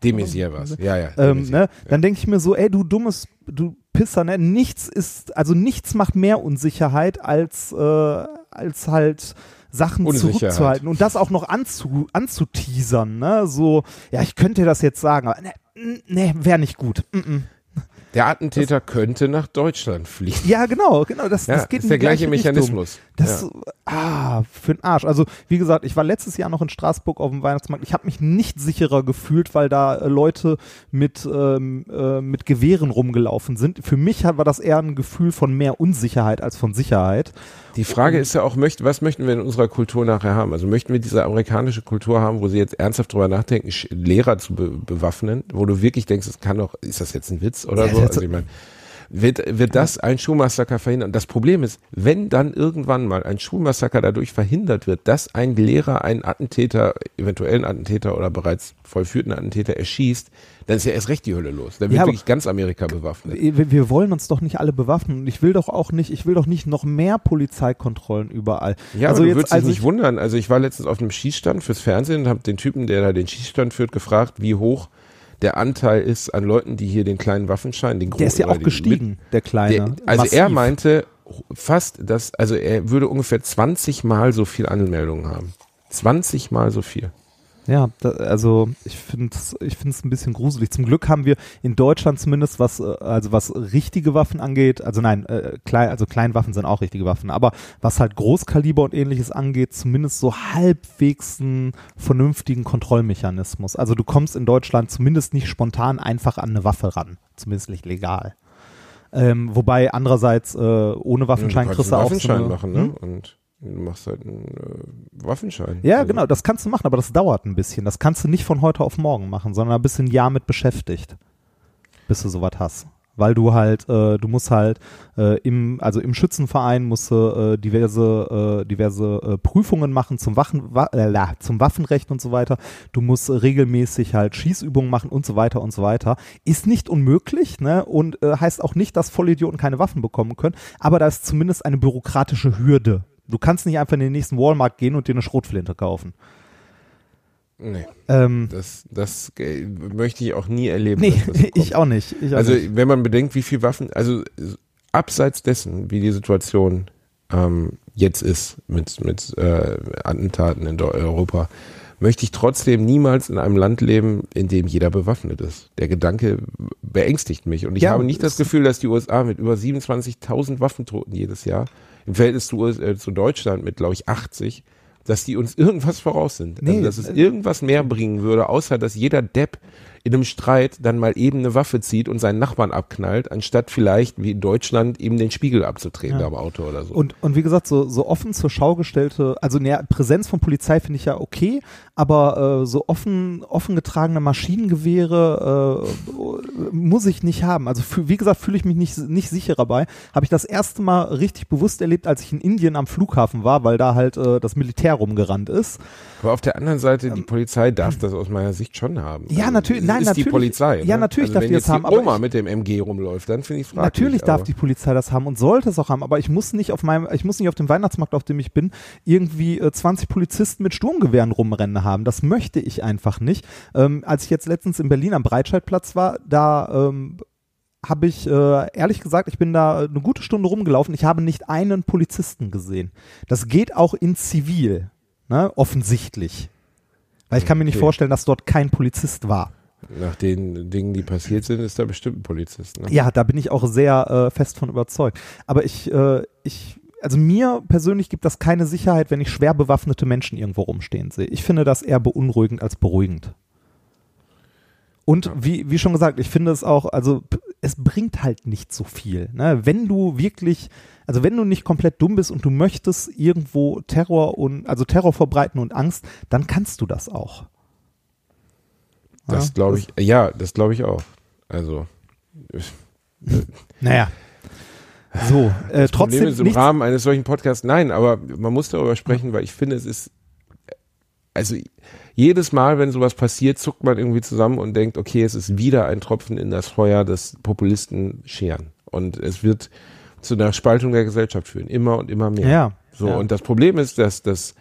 De Maizière war es. Ja, ja. Ähm, ne? Dann denke ich mir so, ey, du dummes, du Pisser, ne? Nichts ist, also nichts macht mehr Unsicherheit als, äh, als halt Sachen zurückzuhalten und das auch noch anzu, anzuteasern, ne? So, ja, ich könnte dir das jetzt sagen, aber ne, ne wäre nicht gut. Mm -mm. Der Attentäter könnte nach Deutschland fliehen. Ja, genau, genau, das, Ja, das geht ist der gleiche. Mechanismus. Das, ja. ah, für den Arsch. Also, wie gesagt, ich war letztes Jahr noch in Straßburg auf dem Weihnachtsmarkt. Ich habe mich nicht sicherer gefühlt, weil da äh, Leute mit, ähm, äh, mit Gewehren rumgelaufen sind. Für mich war das eher ein Gefühl von mehr Unsicherheit als von Sicherheit. Die Frage ist ja auch, möcht, was möchten wir in unserer Kultur nachher haben? Also möchten wir diese amerikanische Kultur haben, wo sie jetzt ernsthaft drüber nachdenken, Lehrer zu be bewaffnen, wo du wirklich denkst, es kann doch, ist das jetzt ein Witz oder Ja, so? Also ich meine, wird, wird das ein Schulmassaker verhindern? Das Problem ist, wenn dann irgendwann mal ein Schulmassaker dadurch verhindert wird, dass ein Lehrer einen Attentäter, eventuellen Attentäter oder bereits vollführten Attentäter erschießt, dann ist ja erst recht die Hölle los. Dann wird Ja, wirklich ganz Amerika bewaffnet. Wir, wir wollen uns doch nicht alle bewaffnen und ich will doch auch nicht, ich will doch nicht noch mehr Polizeikontrollen überall. Ja, also aber du jetzt, würdest dich nicht ich, wundern. Also ich war letztens auf einem Schießstand fürs Fernsehen und habe den Typen, der da den Schießstand führt, gefragt, wie hoch der Anteil ist an Leuten, die hier den kleinen Waffenschein, den der ist ja auch gestiegen, der Kleine. Der, also Massiv. er meinte fast, dass, also er würde ungefähr 20 Mal so viel Anmeldungen haben. 20 Mal so viel. Ja, da, also ich finde es ich find's ein bisschen gruselig. Zum Glück haben wir in Deutschland zumindest was, äh, also was richtige Waffen angeht, also nein, äh, klein, also Kleinwaffen sind auch richtige Waffen, aber was halt Großkaliber und ähnliches angeht, zumindest so halbwegs einen vernünftigen Kontrollmechanismus. Also du kommst in Deutschland zumindest nicht spontan einfach an eine Waffe ran, zumindest nicht legal. Ähm, wobei andererseits äh, ohne Waffenschein du kriegst du auch so Waffenschein eine, machen, ne? Hm? Und du machst halt einen äh, Waffenschein. Ja, Also, genau, das kannst du machen, aber das dauert ein bisschen. Das kannst du nicht von heute auf morgen machen, sondern ein bisschen Jahr mit beschäftigt, bis du sowas hast. Weil du halt, äh, du musst halt äh, im, also im Schützenverein musst du äh, diverse, äh, diverse äh, Prüfungen machen zum, Waffen, wa zum Waffenrecht und so weiter. Du musst regelmäßig halt Schießübungen machen und so weiter und so weiter. Ist nicht unmöglich, ne? Und heißt auch nicht, dass Vollidioten keine Waffen bekommen können, aber da ist zumindest eine bürokratische Hürde. Du kannst nicht einfach in den nächsten Walmart gehen und dir eine Schrotflinte kaufen. Nee, Ähm, das, das äh, möchte ich auch nie erleben. nee, das ich auch nicht. Ich auch Also nicht. wenn man bedenkt, wie viel Waffen, also abseits dessen, wie die Situation ähm, jetzt ist mit, mit äh, Attentaten in Europa, möchte ich trotzdem niemals in einem Land leben, in dem jeder bewaffnet ist. Der Gedanke beängstigt mich und ich Ja, habe nicht das Gefühl, dass die USA mit über 27.000 Waffentoten jedes Jahr im Verhältnis zu, äh, zu Deutschland mit, glaube ich, 80, dass die uns irgendwas voraus sind. Nee, also, dass es äh, irgendwas mehr bringen würde, außer dass jeder Depp in einem Streit dann mal eben eine Waffe zieht und seinen Nachbarn abknallt, anstatt vielleicht wie in Deutschland eben den Spiegel abzutreten Ja. am Auto oder so. Und, und wie gesagt, so, so offen zur Schau gestellte, also ne, Präsenz von Polizei finde ich ja okay, aber äh, so offen, offen getragene Maschinengewehre äh, muss ich nicht haben. Also für, wie gesagt, fühle ich mich nicht, nicht sicher dabei. Habe ich das erste Mal richtig bewusst erlebt, als ich in Indien am Flughafen war, weil da halt äh, das Militär rumgerannt ist. Aber auf der anderen Seite, die Polizei darf das aus meiner Sicht schon haben. Ähm, Ja, Also, natürlich- nein, ist natürlich- die Polizei. ja, ne? natürlich also darf wenn die das haben, die aber Oma ich- mit dem MG rumläuft, dann finde ich fraglich. Natürlich darf die Polizei das haben und sollte es auch haben, aber ich muss nicht auf meinem, ich muss nicht auf dem Weihnachtsmarkt, auf dem ich bin, irgendwie äh, 20 Polizisten mit Sturmgewehren rumrennen haben. Das möchte ich einfach nicht. Ähm, als ich jetzt letztens in Berlin am Breitscheidplatz war, da ähm, habe ich äh, ehrlich gesagt, ich bin da eine gute Stunde rumgelaufen. Ich habe nicht einen Polizisten gesehen. Das geht auch in Zivil, ne? offensichtlich. Weil ich kann mir nicht Okay. vorstellen, dass dort kein Polizist war. Nach den Dingen, die passiert sind, ist da bestimmt ein Polizist. Ne? Ja, da bin ich auch sehr äh, fest von überzeugt. Aber ich, äh, ich, also mir persönlich gibt das keine Sicherheit, wenn ich schwer bewaffnete Menschen irgendwo rumstehen sehe. Ich finde das eher beunruhigend als beruhigend. Und Ja. wie, wie schon gesagt, ich finde es auch, also es bringt halt nicht so viel. Ne? Wenn du wirklich, also wenn du nicht komplett dumm bist und du möchtest irgendwo Terror und, also Terror verbreiten und Angst, dann kannst du das auch. Das Ja, glaube ich, ja, das glaube ich auch. Also, Naja. So, äh, Problem trotzdem ist im nichts, Rahmen eines solchen Podcasts, nein, aber man muss darüber sprechen, weil ich finde, es ist, also jedes Mal, wenn sowas passiert, zuckt man irgendwie zusammen und denkt, okay, es ist wieder ein Tropfen in das Feuer, das Populisten scheren. Und es wird zu einer Spaltung der Gesellschaft führen, immer und immer mehr. ja. So, ja. und das Problem ist, dass, dass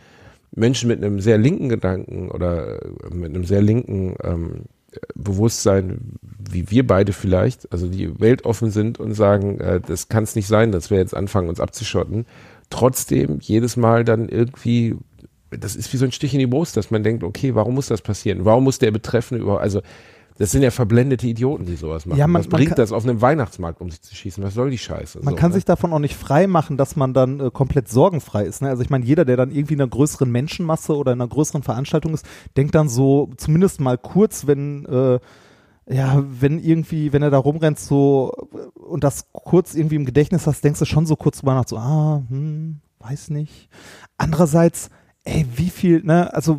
Menschen mit einem sehr linken Gedanken oder äh, mit einem sehr linken ähm, Bewusstsein, wie wir beide vielleicht, also die weltoffen sind und sagen, äh, das kann es nicht sein, dass wir jetzt anfangen, uns abzuschotten, trotzdem jedes Mal dann irgendwie, das ist wie so ein Stich in die Brust, dass man denkt, okay, warum muss das passieren? Warum muss der Betreffende über, also das sind ja verblendete Idioten, die sowas machen. Ja, man- Was man bringt kann- das auf einem Weihnachtsmarkt, um sich zu schießen? Was soll die Scheiße? Man so, kann ne? sich davon auch nicht frei machen, dass man dann äh, komplett sorgenfrei ist. Ne? Also ich meine, jeder, der dann irgendwie in einer größeren Menschenmasse oder in einer größeren Veranstaltung ist, denkt dann so zumindest mal kurz, wenn äh, ja, wenn irgendwie, wenn er da rumrennt so äh, und das kurz irgendwie im Gedächtnis hast, denkst du schon so kurz drüber nach, so, ah, hm, weiß nicht. Andererseits, ey, wie viel, ne, also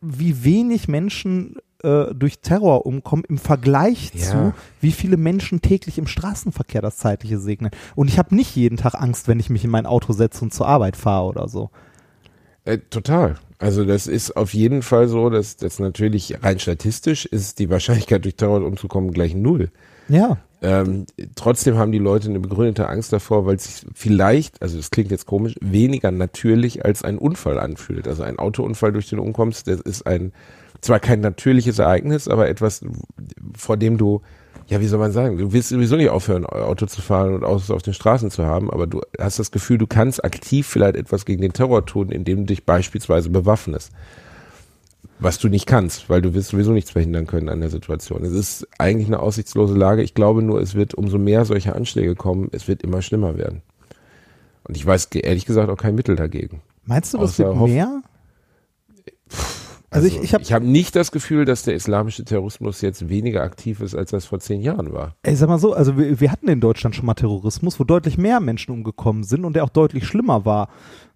wie wenig Menschen äh, durch Terror umkommen im Vergleich Ja. zu, wie viele Menschen täglich im Straßenverkehr das Zeitliche segnen. Und ich habe nicht jeden Tag Angst, wenn ich mich in mein Auto setze und zur Arbeit fahre oder so. Äh, total. Also das ist auf jeden Fall so, dass das natürlich rein statistisch ist die Wahrscheinlichkeit durch Terror umzukommen gleich null. Ja. Ähm, trotzdem haben die Leute eine begründete Angst davor, weil es sich vielleicht, also das klingt jetzt komisch, weniger natürlich als ein Unfall anfühlt. Also ein Autounfall, durch den du umkommst, das ist ein zwar kein natürliches Ereignis, aber etwas, vor dem du, ja, wie soll man sagen, du willst sowieso nicht aufhören, Auto zu fahren und Autos auf den Straßen zu haben, aber du hast das Gefühl, du kannst aktiv vielleicht etwas gegen den Terror tun, indem du dich beispielsweise bewaffnest. Was du nicht kannst, weil du wirst sowieso nichts verhindern können an der Situation. Es ist eigentlich eine aussichtslose Lage. Ich glaube nur, es wird umso mehr solche Anschläge kommen, es wird immer schlimmer werden. Und ich weiß ehrlich gesagt auch kein Mittel dagegen. Meinst du, das Außer wird mehr? Also ich- ich hab- ich hab nicht das Gefühl, dass der islamische Terrorismus jetzt weniger aktiv ist, als das vor zehn Jahren war. Ey, sag mal so, also wir, wir hatten in Deutschland schon mal Terrorismus, wo deutlich mehr Menschen umgekommen sind und der auch deutlich schlimmer war.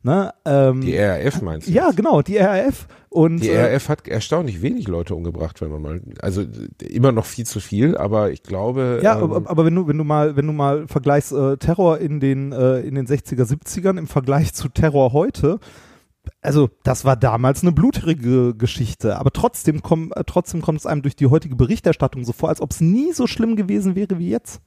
Ne? Ähm, Die RAF meinst du? ja, genau, die RAF. Und Die äh, RAF hat erstaunlich wenig Leute umgebracht, wenn man mal, also immer noch viel zu viel, aber ich glaube, Ja, ähm, aber, aber wenn du, wenn du mal, wenn du mal vergleichst äh, Terror in den, äh, in den 60er, 70ern im Vergleich zu Terror heute, also das war damals eine blutige Geschichte, aber trotzdem, komm, äh, trotzdem kommt es einem durch die heutige Berichterstattung so vor, als ob es nie so schlimm gewesen wäre wie jetzt.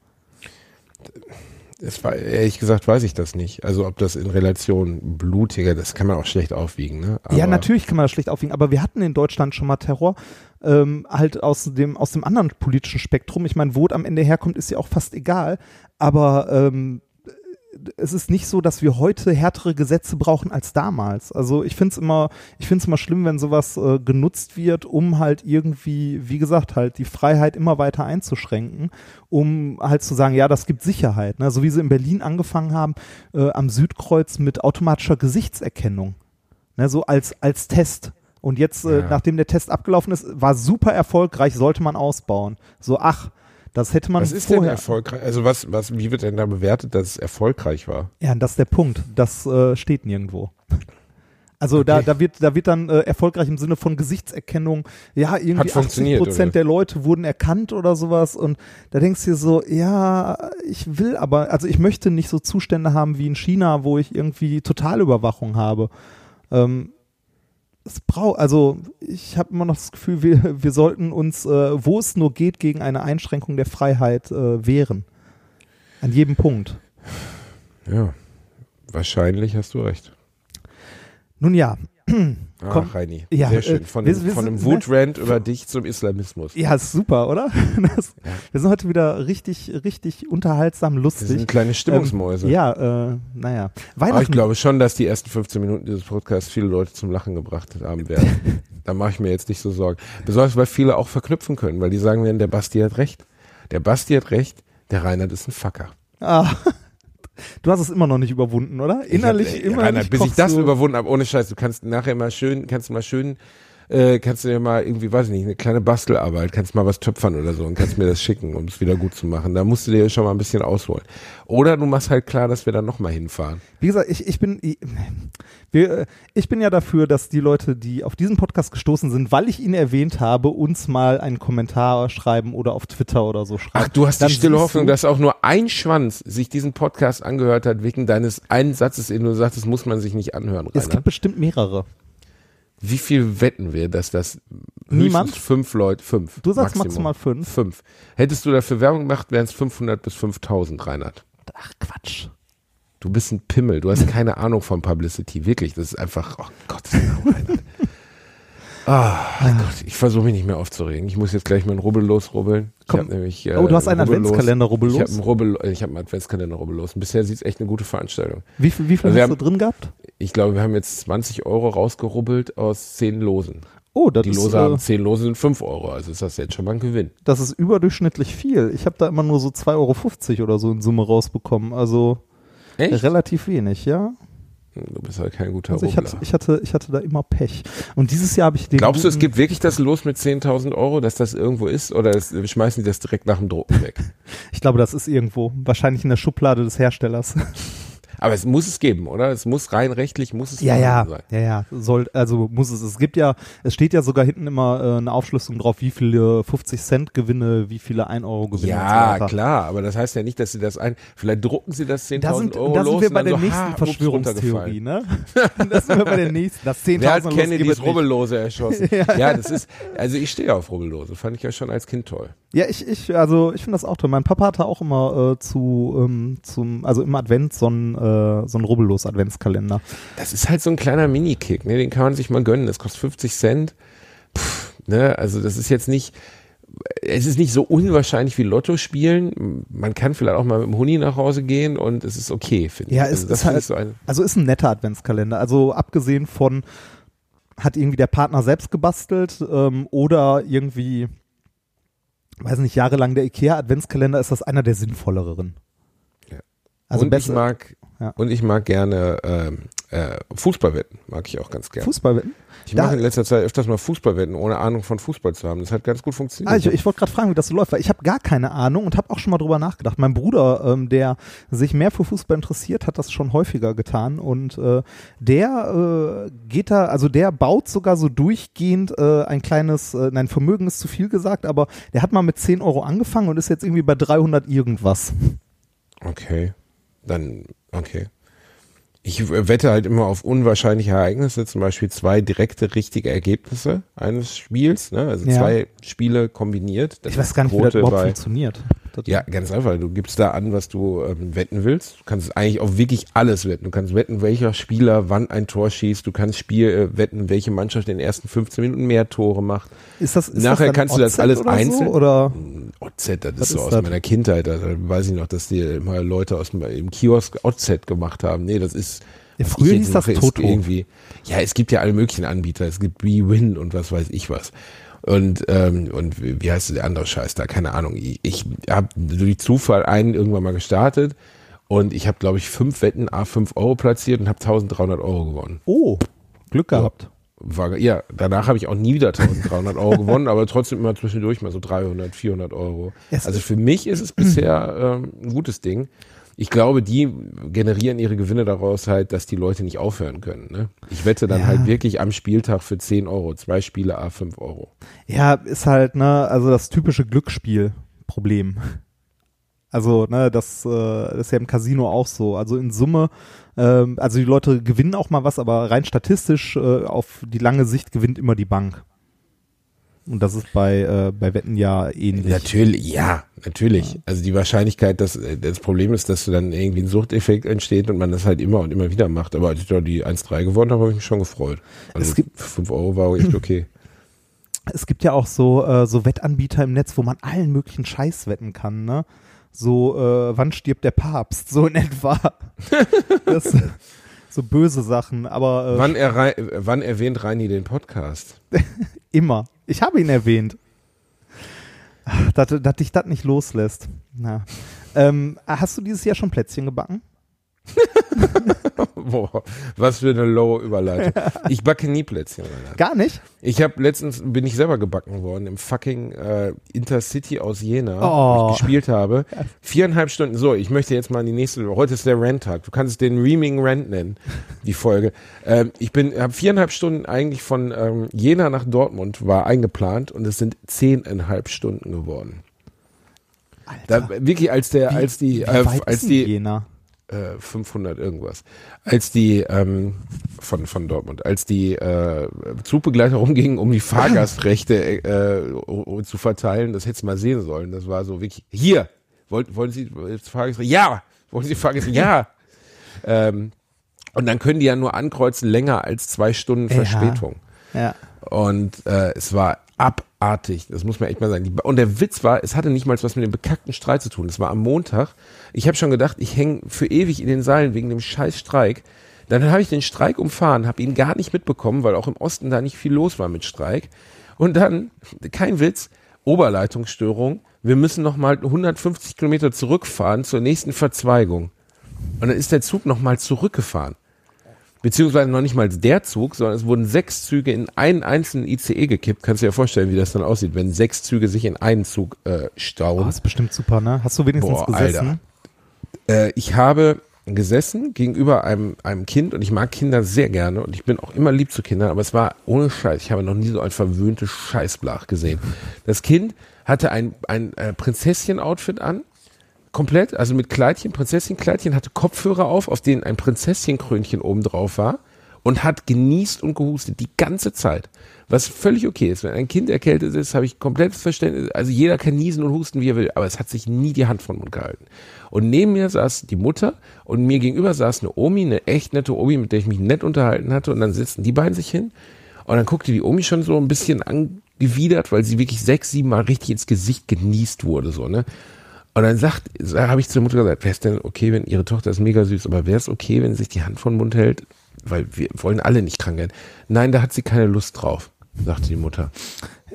es war, ehrlich gesagt weiß ich das nicht. Also ob das in Relation blutiger, das kann man auch schlecht aufwiegen, ne? Aber ja, natürlich kann man das schlecht aufwiegen, aber wir hatten in Deutschland schon mal Terror, ähm, halt aus dem, aus dem anderen politischen Spektrum. Ich meine, wo es am Ende herkommt, ist ja auch fast egal, aber ähm, es ist nicht so, dass wir heute härtere Gesetze brauchen als damals. Also ich finde es immer, ich finde es immer schlimm, wenn sowas äh, genutzt wird, um halt irgendwie, wie gesagt, halt die Freiheit immer weiter einzuschränken, um halt zu sagen, ja, das gibt Sicherheit. Ne? So wie sie in Berlin angefangen haben, äh, am Südkreuz mit automatischer Gesichtserkennung. Ne? So als, als Test. Und jetzt, äh, Ja. nachdem der Test abgelaufen ist, war super erfolgreich, sollte man ausbauen. So, ach, das hätte man was ist denn vorher. erfolgreich? Also was, was, wie wird denn da bewertet, dass es erfolgreich war? Ja, und das ist der Punkt. Das äh, steht nirgendwo. Also da, Okay. da wird, da wird dann äh, erfolgreich im Sinne von Gesichtserkennung, ja, irgendwie Hat 80 funktioniert, Prozent der Leute wurden erkannt oder sowas und da denkst du dir so, ja, ich will aber, also ich möchte nicht so Zustände haben wie in China, wo ich irgendwie Totalüberwachung habe. Ähm, es braucht, also ich habe immer noch das Gefühl, wir, wir sollten uns, äh, wo es nur geht, gegen eine Einschränkung der Freiheit äh, wehren. An jedem Punkt. Ja, wahrscheinlich hast du recht. Nun ja, Ah, Komm. Reini. Ja, Sehr schön. äh, Von, wir- dem, wir von sind- einem Wutrant über dich zum Islamismus. Ja, ist super, oder? Das, Wir sind heute wieder richtig, richtig unterhaltsam, Wir lustig. sind kleine Stimmungsmäuse. Ähm, ja, äh, naja. Aber Weihnachten. ich glaube schon, dass die ersten 15 Minuten dieses Podcasts viele Leute zum Lachen gebracht haben werden. da mache ich mir jetzt nicht so Sorgen. Besonders, weil viele auch verknüpfen können, weil die sagen werden, der Basti hat recht. Der Basti hat recht, der Reinhard ist ein Fucker. ah, du hast es immer noch nicht überwunden, oder? Innerlich ich hab, ey, immer nicht bis ich das du- überwunden habe, ohne Scheiß, du kannst nachher mal schön, kannst du mal schön, äh, kannst du dir mal irgendwie, weiß ich nicht, eine kleine Bastelarbeit, kannst mal was töpfern oder so und kannst mir das schicken, um es wieder gut zu machen. Da musst du dir schon mal ein bisschen ausholen. Oder du machst halt klar, dass wir dann nochmal hinfahren. Wie gesagt, ich, ich bin ich, wir, äh, ich bin ja dafür, dass die Leute, die auf diesen Podcast gestoßen sind, weil ich ihn erwähnt habe, uns mal einen Kommentar schreiben oder auf Twitter oder so schreiben. Ach, du hast Dann die stille Hoffnung, du- dass auch nur ein Schwanz sich diesen Podcast angehört hat, wegen deines einen Satzes, den du sagst, das muss man sich nicht anhören, Es Rainer. gibt bestimmt mehrere. Wie viel wetten wir, dass das Niemand? fünf Leute, fünf. Du sagst Maximum. maximal fünf. Fünf. Hättest du dafür Werbung gemacht, wären es 500 bis 5000, Reinhard. Ach Quatsch. Du bist ein Pimmel, du hast keine Ahnung von Publicity, wirklich. Das ist einfach, oh Gott. Ah, Gott, ich versuche mich nicht mehr aufzuregen. Ich muss jetzt gleich meinen Rubbel losrubbeln. Ich Komm. hab nämlich, äh, Oh, du hast einen Rubbellos. Adventskalender, Rubbellos? Ich habe einen Rubbel, ich habe einen Adventskalender Rubbellos. Und bisher sieht es echt eine gute Veranstaltung. Wie viel, wie viel Also hast du haben- drin gehabt? Ich glaube, wir haben jetzt 20 Euro rausgerubbelt aus 10 Losen. Oh, das Die ist, Lose äh, haben 10 Lose sind 5 Euro. Also ist das jetzt schon mal ein Gewinn. das ist überdurchschnittlich viel. Ich habe da immer nur so 2,50 Euro oder so in Summe rausbekommen. Also Echt? relativ wenig, ja. Du bist halt kein guter Also ich hatte, ich, hatte, ich hatte da immer Pech. Und dieses Jahr habe ich den. Glaubst du, es gibt wirklich das Los mit 10.000 Euro, dass das irgendwo ist? Oder das, schmeißen die das direkt nach dem Drucken weg? Ich glaube, das ist irgendwo. Wahrscheinlich in der Schublade des Herstellers. Aber es muss es geben, oder? Es muss rein rechtlich, muss es ja, ja, sein. ja, ja. Soll, also muss es. Es gibt ja, es steht ja sogar hinten immer äh, eine Aufschlüsselung drauf, wie viele 50 Cent Gewinne, wie viele 1 Euro Gewinne. Ja, klar, aber das heißt ja nicht, dass sie das ein. Vielleicht drucken sie das 10.000 Da sind, Euro da sind los wir bei der so, nächsten ha, Verschwörungstheorie, ne? da sind wir bei der nächsten. Das 10.000 Wer hat Kennedys. Rubbellose erschossen? ja. das ist, also ich stehe auf Rubbellose, fand ich ja schon als Kind toll. Ja, ich, ich, also ich finde das auch toll. Mein Papa hatte auch immer äh, zu, ähm, zum, also im Advent so einen, äh, so einen rubbellos Adventskalender. Das ist halt so ein kleiner Mini-Kick, ne? den kann man sich mal gönnen. Das kostet 50 Cent. Pff, ne? Also das ist jetzt nicht, es ist nicht so unwahrscheinlich wie Lotto spielen. Man kann vielleicht auch mal mit dem Huni nach Hause gehen und es ist okay, finde ich. Ja, also es das ist halt- ich so ein, Also ist ein netter Adventskalender. Also abgesehen von, hat irgendwie der Partner selbst gebastelt ähm, oder irgendwie, weiß nicht, jahrelang der IKEA Adventskalender ist das einer der sinnvolleren. Ja. Also und ich mag, Ja. und ich mag gerne ähm, äh, Fußballwetten, mag ich auch ganz gerne. Fußballwetten? ich da- mache in letzter Zeit öfters mal Fußballwetten, ohne Ahnung von Fußball zu haben. Das hat ganz gut funktioniert. Ah, ich ich wollte gerade fragen, wie das so läuft, weil ich habe gar keine Ahnung und habe auch schon mal drüber nachgedacht. Mein Bruder, ähm, der sich mehr für Fußball interessiert, hat das schon häufiger getan und äh, der äh, geht da, also der baut sogar so durchgehend äh, ein kleines, äh, nein, Vermögen ist zu viel gesagt, aber der hat mal mit 10 Euro angefangen und ist jetzt irgendwie bei 300 irgendwas. Okay. Dann, okay. Ich wette halt immer auf unwahrscheinliche Ereignisse, zum Beispiel zwei direkte richtige Ergebnisse eines Spiels, ne? also Ja. zwei Spiele kombiniert. Das Ich weiß ist gar nicht, wie das überhaupt funktioniert. Das- Ja, ganz einfach. Du gibst da an, was du ähm, wetten willst. Du kannst eigentlich auf wirklich alles wetten. Du kannst wetten, welcher Spieler wann ein Tor schießt. Du kannst Spiel äh, wetten, welche Mannschaft in den ersten 15 Minuten mehr Tore macht. Ist das, ist Nachher das kannst du das OZ alles oder einzeln- So, oder? OZ, das Was ist so ist aus das? meiner Kindheit. Da weiß ich noch, dass die immer Leute aus dem Kiosk OZ gemacht haben. Nee, das ist. Ja, früher hieß das ist Toto. Irgendwie. Ja, es gibt ja alle möglichen Anbieter. Es gibt WeWin und was weiß ich was. Und, ähm, und wie heißt der andere Scheiß da? Keine Ahnung. Ich, ich habe durch Zufall einen irgendwann mal gestartet und ich habe, glaube ich, fünf Wetten A5 Euro platziert und habe 1300 Euro gewonnen. Oh, Glück gehabt. War, ja, danach habe ich auch nie wieder 1300 Euro gewonnen, aber trotzdem immer zwischendurch mal so 300, 400 Euro. Also für mich ist es bisher ähm, ein gutes Ding. Ich glaube, die generieren ihre Gewinne daraus halt, dass die Leute nicht aufhören können. Ne? Ich wette dann Ja. halt wirklich am Spieltag für 10 Euro, zwei Spiele A5 Euro. Ja, ist halt, ne, also das typische Glücksspiel-Problem. Also, ne, das, äh, ist ja im Casino auch so. Also in Summe, ähm, also die Leute gewinnen auch mal was, aber rein statistisch äh, auf die lange Sicht gewinnt immer die Bank. Und das ist bei, äh, bei Wetten ja ähnlich. Natürlich, ja, natürlich. Also die Wahrscheinlichkeit, dass äh, das Problem ist, dass du dann irgendwie ein Suchteffekt entsteht und man das halt immer und immer wieder macht. Aber als ich da die 1-3 gewonnen habe, habe ich mich schon gefreut. Also Es gibt- 5 Euro war echt okay. Es gibt ja auch so, äh, so Wettanbieter im Netz, wo man allen möglichen Scheiß wetten kann, ne? So, äh, wann stirbt der Papst? So in etwa. das, so böse Sachen, aber äh, Wann, wann erwähnt Reini den Podcast? Immer. Ich habe ihn erwähnt. Dass, dass dich das nicht loslässt. Ähm, hast du dieses Jahr schon Plätzchen gebacken? Boah, was für eine lowe Überleitung. Ich backe nie Plätzchen. Alter. Gar nicht? Ich habe letztens bin ich selber gebacken worden im fucking äh, Intercity aus Jena, Oh. wo ich gespielt habe. Viereinhalb Stunden. So, ich möchte jetzt mal in die nächste. Heute ist der Rant-Tag. Du kannst es den Reaming Rant nennen, die Folge. Ähm, ich bin, habe viereinhalb Stunden eigentlich von ähm, Jena nach Dortmund war eingeplant und es sind zehneinhalb Stunden geworden. Da, wirklich als der, Wie- als die, äh, als die, Jena? Äh, 500 irgendwas. Als die ähm, von von Dortmund, als die äh, Zugbegleiter rumgingen, um die Fahrgastrechte äh, zu verteilen, das hättest du mal sehen sollen. Das war so wirklich hier. Wollt, wollen Sie jetzt Fahrgastrechte? Ja. Wollen Sie Fahrgastrechte? Ja. ähm, und dann können die ja nur ankreuzen länger als zwei Stunden Ja. Verspätung. Ja. Und äh, es war abartig, das muss man echt mal sagen. Und der Witz war, es hatte nicht mal was mit dem bekackten Streit zu tun. Es war am Montag. Ich habe schon gedacht, ich hänge für ewig in den Seilen wegen dem scheiß Streik. Dann habe ich den Streik umfahren, habe ihn gar nicht mitbekommen, weil auch im Osten da nicht viel los war mit Streik. Und dann, kein Witz, Oberleitungsstörung. Wir müssen noch mal 150 Kilometer zurückfahren zur nächsten Verzweigung. Und dann ist der Zug noch mal zurückgefahren beziehungsweise noch nicht mal der Zug, sondern es wurden sechs Züge in einen einzelnen ICE gekippt. Kannst du dir vorstellen, wie das dann aussieht, wenn sechs Züge sich in einen Zug äh, Oh, stauen. ist bestimmt super, ne? Hast du wenigstens Boah, gesessen? Äh, ich habe gesessen gegenüber einem, einem Kind und ich mag Kinder sehr gerne und ich bin auch immer lieb zu Kindern, aber es war ohne Scheiß. Ich habe noch nie so ein verwöhntes Scheißblach gesehen. Das Kind hatte ein, ein äh, Prinzesschen-Outfit an, komplett, also mit Kleidchen, Prinzesschenkleidchen, hatte Kopfhörer auf, auf denen ein Prinzesschenkrönchen oben drauf war und hat genießt und gehustet die ganze Zeit. Was völlig okay ist. Wenn ein Kind erkältet ist, habe ich komplettes Verständnis. Also jeder kann niesen und husten, wie er will, aber es hat sich nie die Hand von Mund gehalten. Und neben mir saß die Mutter und mir gegenüber saß eine Omi, eine echt nette Omi, mit der ich mich nett unterhalten hatte. Und dann sitzen die beiden sich hin und dann guckte die Omi schon so ein bisschen angewidert, weil sie wirklich sechs, sieben Mal richtig ins Gesicht genießt wurde, so, ne? Und dann sagt, habe ich zur Mutter gesagt, wäre es denn okay, wenn ihre Tochter ist mega süß, aber wäre es okay, wenn sie sich die Hand von den Mund hält? Weil wir wollen alle nicht krank werden. Nein, da hat sie keine Lust drauf, sagte die Mutter.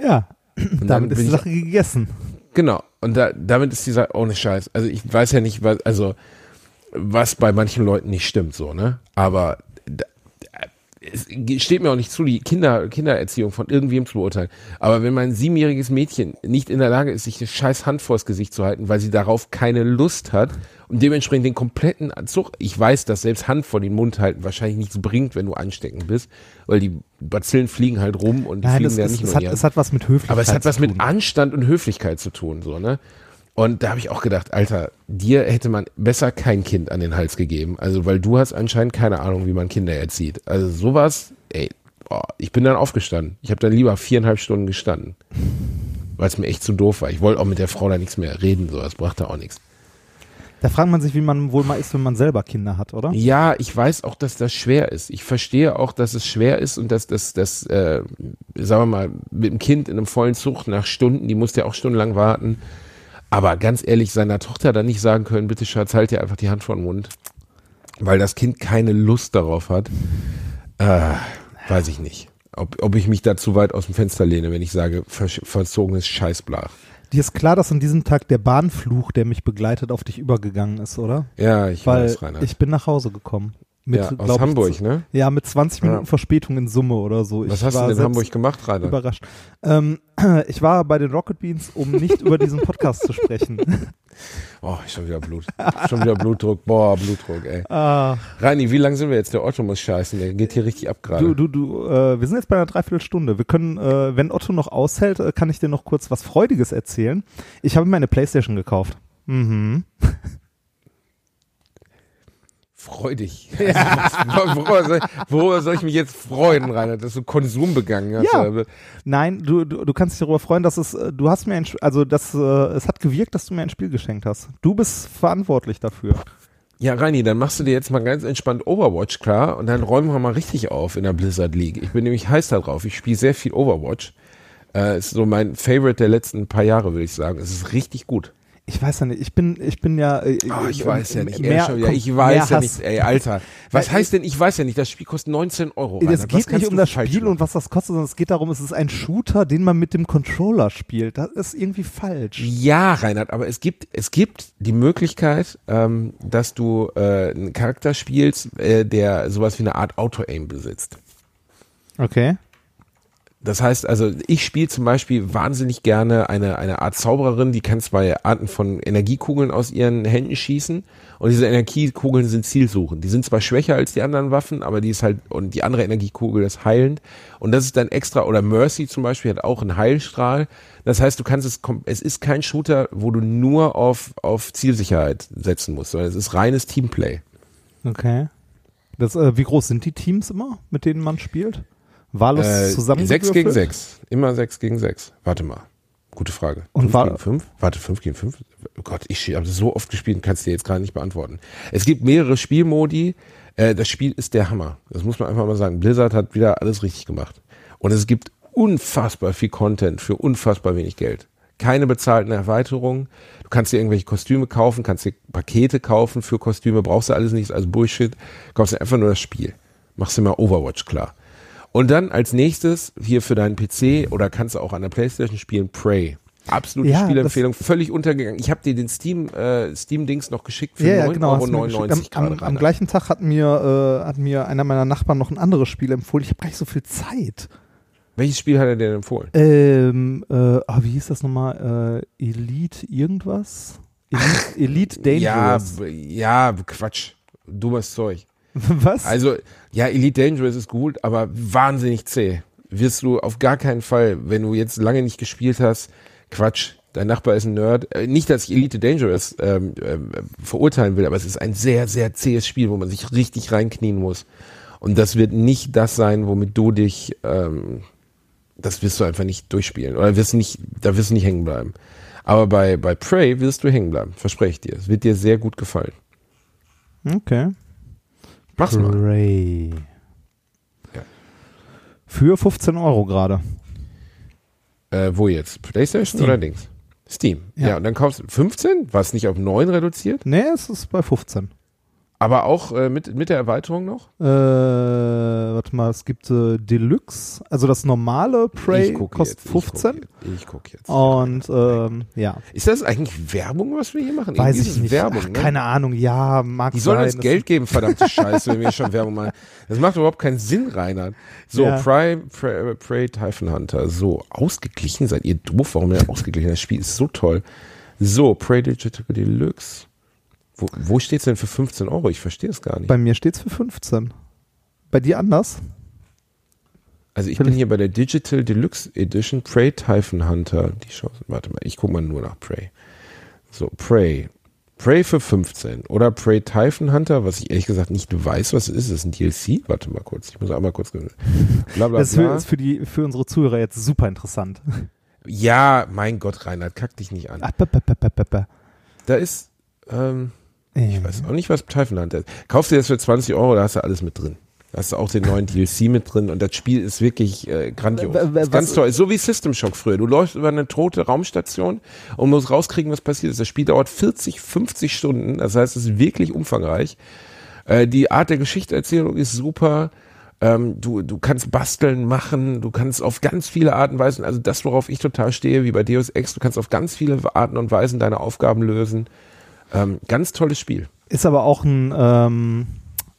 Ja. Und Damit ist die ich- Sache gegessen. Genau. Und da, damit ist die Sache ohne Scheiß. Also ich weiß ja nicht, was, also was bei manchen Leuten nicht stimmt, so, ne? Aber es steht mir auch nicht zu, die Kinder, Kindererziehung von irgendwem zu beurteilen. Aber wenn mein siebenjähriges Mädchen nicht in der Lage ist, sich eine scheiß Hand vors Gesicht zu halten, weil sie darauf keine Lust hat und dementsprechend den kompletten Zug, ich weiß, dass selbst Hand vor den Mund halten wahrscheinlich nichts bringt, wenn du ansteckend bist, weil die Bazillen fliegen halt rum und die Nein, fliegen es, ja nicht es, nur hat, es hat was mit Höflichkeit Aber es hat was mit Anstand und Höflichkeit zu tun, so, ne? Und da habe ich auch gedacht, Alter, dir hätte man besser kein Kind an den Hals gegeben. Also, weil du hast anscheinend keine Ahnung, wie man Kinder erzieht. Also sowas, ey, boah, ich bin dann aufgestanden. Ich habe dann lieber viereinhalb Stunden gestanden. Weil es mir echt zu doof war. Ich wollte auch mit der Frau da nichts mehr reden, so, das brachte auch nichts. Da fragt man sich, wie man wohl mal ist, wenn man selber Kinder hat, oder? Ja, ich weiß auch, dass das schwer ist. Ich verstehe auch, dass es schwer ist und dass das, das, äh, sagen wir mal, mit dem Kind in einem vollen Zug nach Stunden, die musste ja auch stundenlang warten. Aber ganz ehrlich, seiner Tochter dann nicht sagen können, bitte Schatz, halt dir einfach die Hand vor den Mund. Weil das Kind keine Lust darauf hat. Äh, weiß ich nicht. Ob, ob ich mich da zu weit aus dem Fenster lehne, wenn ich sage, ver verzogenes Scheißblach. Dir ist klar, dass an diesem Tag der Bahnfluch, der mich begleitet, auf dich übergegangen ist, oder? Ja, ich Weil weiß, Rainer. ich bin nach Hause gekommen. Mit, ja, aus ich, Hamburg, z- ne? Ja, mit 20 Minuten Ja. Verspätung in Summe oder so. Was ich hast du in Hamburg gemacht, Rainer? Überrascht. Ähm, ich war bei den Rocket Beans, um nicht über diesen Podcast zu sprechen. Oh, schon wieder Blut. schon wieder Blutdruck. Boah, Blutdruck, ey. Ah, Reini, wie lang sind wir jetzt? Der Otto muss scheißen. Der geht hier richtig ab gerade. du, du, du, äh, wir sind jetzt bei einer Dreiviertelstunde. Wir können, äh, wenn Otto noch aushält, äh, kann ich dir noch kurz was Freudiges erzählen. Ich habe mir eine Playstation gekauft. Mhm. Freudig. Also, worüber, soll, worüber soll ich mich jetzt freuen, Rainer, dass du Konsum begangen hast? Ja. Also, Nein, du, du, du kannst dich darüber freuen, dass es, äh, du hast mir ein, also das, äh, es hat gewirkt, dass du mir ein Spiel geschenkt hast. Du bist verantwortlich dafür. Ja, Reini, dann machst du dir jetzt mal ganz entspannt Overwatch klar und dann räumen wir mal richtig auf in der Blizzard League. Ich bin nämlich heiß da drauf. Ich spiele sehr viel Overwatch. Äh, ist so mein Favorite der letzten paar Jahre, würde ich sagen. Es ist richtig gut. Ich weiß ja nicht, ich bin, ich bin ja. Äh, Oh, ich weiß ja nicht. Mehr, schon komm, Ich weiß ja nicht. Ey, Alter. Was Weil- heißt denn, ich weiß ja nicht, das Spiel kostet 19 Euro. Es Was geht nicht um das Spiel und was das kostet, sondern es geht darum, es ist ein Shooter, den man mit dem Controller spielt. Das ist irgendwie falsch. Ja, Reinhard, aber es gibt, es gibt die Möglichkeit, ähm, dass du äh, einen Charakter spielst, äh, der sowas wie eine Art Auto-Aim besitzt. Okay. Das heißt also, ich spiele zum Beispiel wahnsinnig gerne eine, eine Art Zaubererin, die kann zwei Arten von Energiekugeln aus ihren Händen schießen und diese Energiekugeln sind zielsuchend. Die sind zwar schwächer als die anderen Waffen, aber die ist halt, und die andere Energiekugel ist heilend und das ist dann extra, oder Mercy zum Beispiel hat auch einen Heilstrahl. Das heißt, du kannst es, es ist kein Shooter, wo du nur auf, auf Zielsicherheit setzen musst, sondern es ist reines Teamplay. Okay. Das, äh, wie groß sind die Teams immer, mit denen man spielt? Wahllos Äh, zusammen. sechs gegen sechs. Immer sechs gegen sechs. Warte mal. Gute Frage. Und fünf war- gegen fünf? Warte, fünf gegen fünf? Oh Gott, ich habe das so oft gespielt, kannst dir jetzt gerade nicht beantworten. Es gibt mehrere Spielmodi. Äh, das Spiel ist der Hammer. Das muss man einfach mal sagen. Blizzard hat wieder alles richtig gemacht. Und es gibt unfassbar viel Content für unfassbar wenig Geld. Keine bezahlten Erweiterungen. Du kannst dir irgendwelche Kostüme kaufen, kannst dir Pakete kaufen für Kostüme, brauchst du alles nicht, also Bullshit. Kaufst dir einfach nur das Spiel. Machst dir mal Overwatch klar. Und dann als nächstes hier für deinen PC oder kannst du auch an der Playstation spielen Prey. Absolute Ja, Spielempfehlung, völlig untergegangen. Ich habe dir den Steam äh, Steam Dings noch geschickt für Ja, ja, 9,99 genau. hast du mir Euro geschickt. gerade. am, am, am gleichen Tag hat mir, äh, hat mir einer meiner Nachbarn noch ein anderes Spiel empfohlen. Ich habe gar nicht so viel Zeit. Welches Spiel hat er dir denn empfohlen? Ähm, äh, ah, wie hieß das nochmal? Äh, Elite irgendwas? Elite, Elite Ja, Dangerous. b- ja, Quatsch. Dummes Zeug. Was? Also, ja, Elite Dangerous ist gut, aber wahnsinnig zäh. Wirst du auf gar keinen Fall, wenn du jetzt lange nicht gespielt hast, Quatsch, dein Nachbar ist ein Nerd. Äh, nicht, dass ich Elite Dangerous ähm, ähm, verurteilen will, aber es ist ein sehr, sehr zähes Spiel, wo man sich richtig reinknien muss. Und das wird nicht das sein, womit du dich, ähm, das wirst du einfach nicht durchspielen. Oder wirst nicht, da wirst du nicht hängen bleiben. Aber bei, bei Prey wirst du hängen bleiben, verspreche ich dir. Es wird dir sehr gut gefallen. okay. Mach's mal. Prey. Ja. Für 15 Euro gerade. Äh, wo jetzt? PlayStation Steam. oder Dings? Steam. Ja. Ja. und dann kaufst du 15? War es nicht auf 9 reduziert? Nee, es ist bei 15. Aber auch äh, mit, mit der Erweiterung noch? Äh, warte mal, es gibt äh, Deluxe, also das normale Prey kostet jetzt, ich 15. gucke jetzt, Ich gucke jetzt. Und ähm, ja, Ist das eigentlich Werbung, was wir hier machen? weiß Irgendwie ich nicht. Werbung, Ach, ne? Keine Ahnung, ja, mag Die sollen sein. uns Das- Geld geben, verdammte Scheiße, wenn wir schon Werbung machen. Das macht überhaupt keinen Sinn, Reinhard. So, Ja. Prey, Prey, Prey Typhon Hunter. So, ausgeglichen seid ihr doof. Warum denn ausgeglichen? Das Spiel ist so toll. So, Prey Digital Deluxe. Wo, wo steht's denn für 15 Euro? Ich verstehe es gar nicht. Bei mir steht's für 15. Bei dir anders? Also ich bin hier bei der Digital Deluxe Edition Prey Typhon Hunter. Die Chance, warte mal, ich gucke mal nur nach Prey. So, Prey. Prey für 15 oder Prey Typhon Hunter, was ich ehrlich gesagt nicht weiß, was es ist. Ist es ein DLC? Warte mal kurz. Ich muss einmal kurz. Bla bla Das ist für, bla. die, für unsere Zuhörer jetzt super interessant. Ja, mein Gott, Reinhard, kack dich nicht an. Ach, ba, ba, ba. Da ist, ähm, Äh, ich weiß auch nicht, was Hunter ist. Kauf dir das für 20 Euro, da hast du alles mit drin. Da hast du auch den neuen DLC mit drin und das Spiel ist wirklich äh, grandios. Ist ganz toll. Ist So wie System Shock früher. Du läufst über eine tote Raumstation und musst rauskriegen, was passiert ist. Das Spiel dauert 40, 50 Stunden. Das heißt, es ist wirklich umfangreich. Äh, die Art der Geschichteerzählung ist super. Ähm, du, du kannst basteln, machen, du kannst auf ganz viele Arten und Weisen, also das, worauf ich total stehe, wie bei Deus Ex, du kannst auf ganz viele Arten und Weisen deine Aufgaben lösen. Ähm, ganz tolles Spiel. Ist aber auch ein, ähm,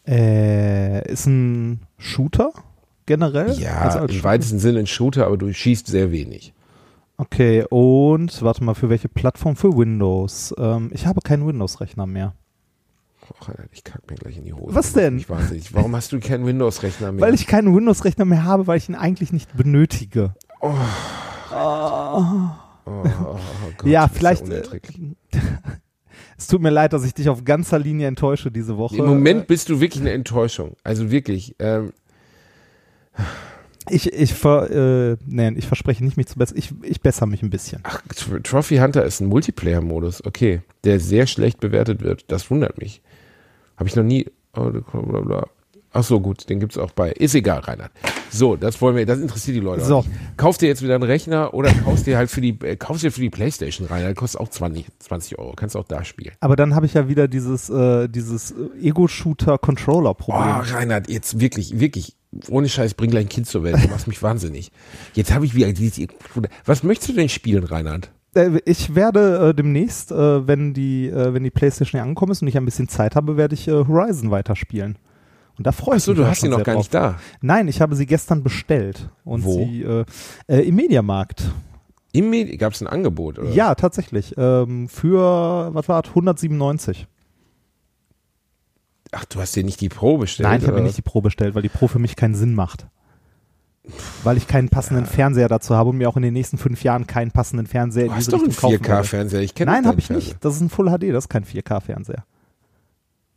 äh, ist ein Shooter generell? Ja, Also als im Shooter? weitesten Sinne ein Shooter, aber du schießt sehr wenig. Okay, und warte mal, für welche Plattform? Für Windows. Ähm, ich habe keinen Windows-Rechner mehr. Och, Alter, ich kack mir gleich in die Hose. Was denn? mich wahnsinnig. Warum hast du keinen Windows-Rechner mehr? Weil ich keinen Windows-Rechner mehr habe, weil ich ihn eigentlich nicht benötige. oh, oh, oh Gott, ja, vielleicht. äh, unerträglich. es tut mir leid, dass ich dich auf ganzer Linie enttäusche diese Woche. Im Moment bist du wirklich eine Enttäuschung. Also wirklich. Ähm, Ich, ich, ver, äh, nee, ich verspreche nicht, mich zu bessern. Ich, ich bessere mich ein bisschen. ach, Tr- Trophy Hunter ist ein Multiplayer-Modus. Okay. Der sehr schlecht bewertet wird. Das wundert mich. Habe ich noch nie. Oh, bla, bla. Ach so, gut, den gibt's auch bei. Ist egal, Reinhard. So, das wollen wir, das interessiert die Leute. So. Kauf dir jetzt wieder einen Rechner oder kaufst dir halt für die, äh, kaufst dir für die Playstation rein. Das kostet auch 20, 20 Euro. Kannst auch da spielen. Aber dann habe ich ja wieder dieses, äh, dieses äh, Ego-Shooter-Controller-Problem. Oh, Reinhard, jetzt wirklich, wirklich, ohne Scheiß, bring gleich ein Kind zur Welt. Du machst mich wahnsinnig. Jetzt habe ich wieder diese, was möchtest du denn spielen, Reinhard? Äh, ich werde äh, demnächst, äh, wenn die, äh, wenn die PlayStation hier angekommen ist und ich ein bisschen Zeit habe, werde ich äh, Horizon weiterspielen. Und da freue ich Achso, mich du auch hast sie noch gar drauf. nicht da. Nein, ich habe sie gestern bestellt und Wo? sie äh, äh, im Mediamarkt. Im Medi gab es ein Angebot, oder? Ja, tatsächlich. Ähm, für was war das? 197. Ach, du hast dir nicht die Pro bestellt? Nein, ich habe mir nicht die Pro bestellt, weil die Pro für mich keinen Sinn macht. Weil ich keinen passenden Fernseher dazu habe und mir auch in den nächsten fünf Jahren keinen passenden Fernseher Du in hast diese doch einen Richtung kaufen werde. 4K-Fernseher. Ich kenne Nein, habe ich nicht. Das ist ein Full HD, das ist kein 4K-Fernseher.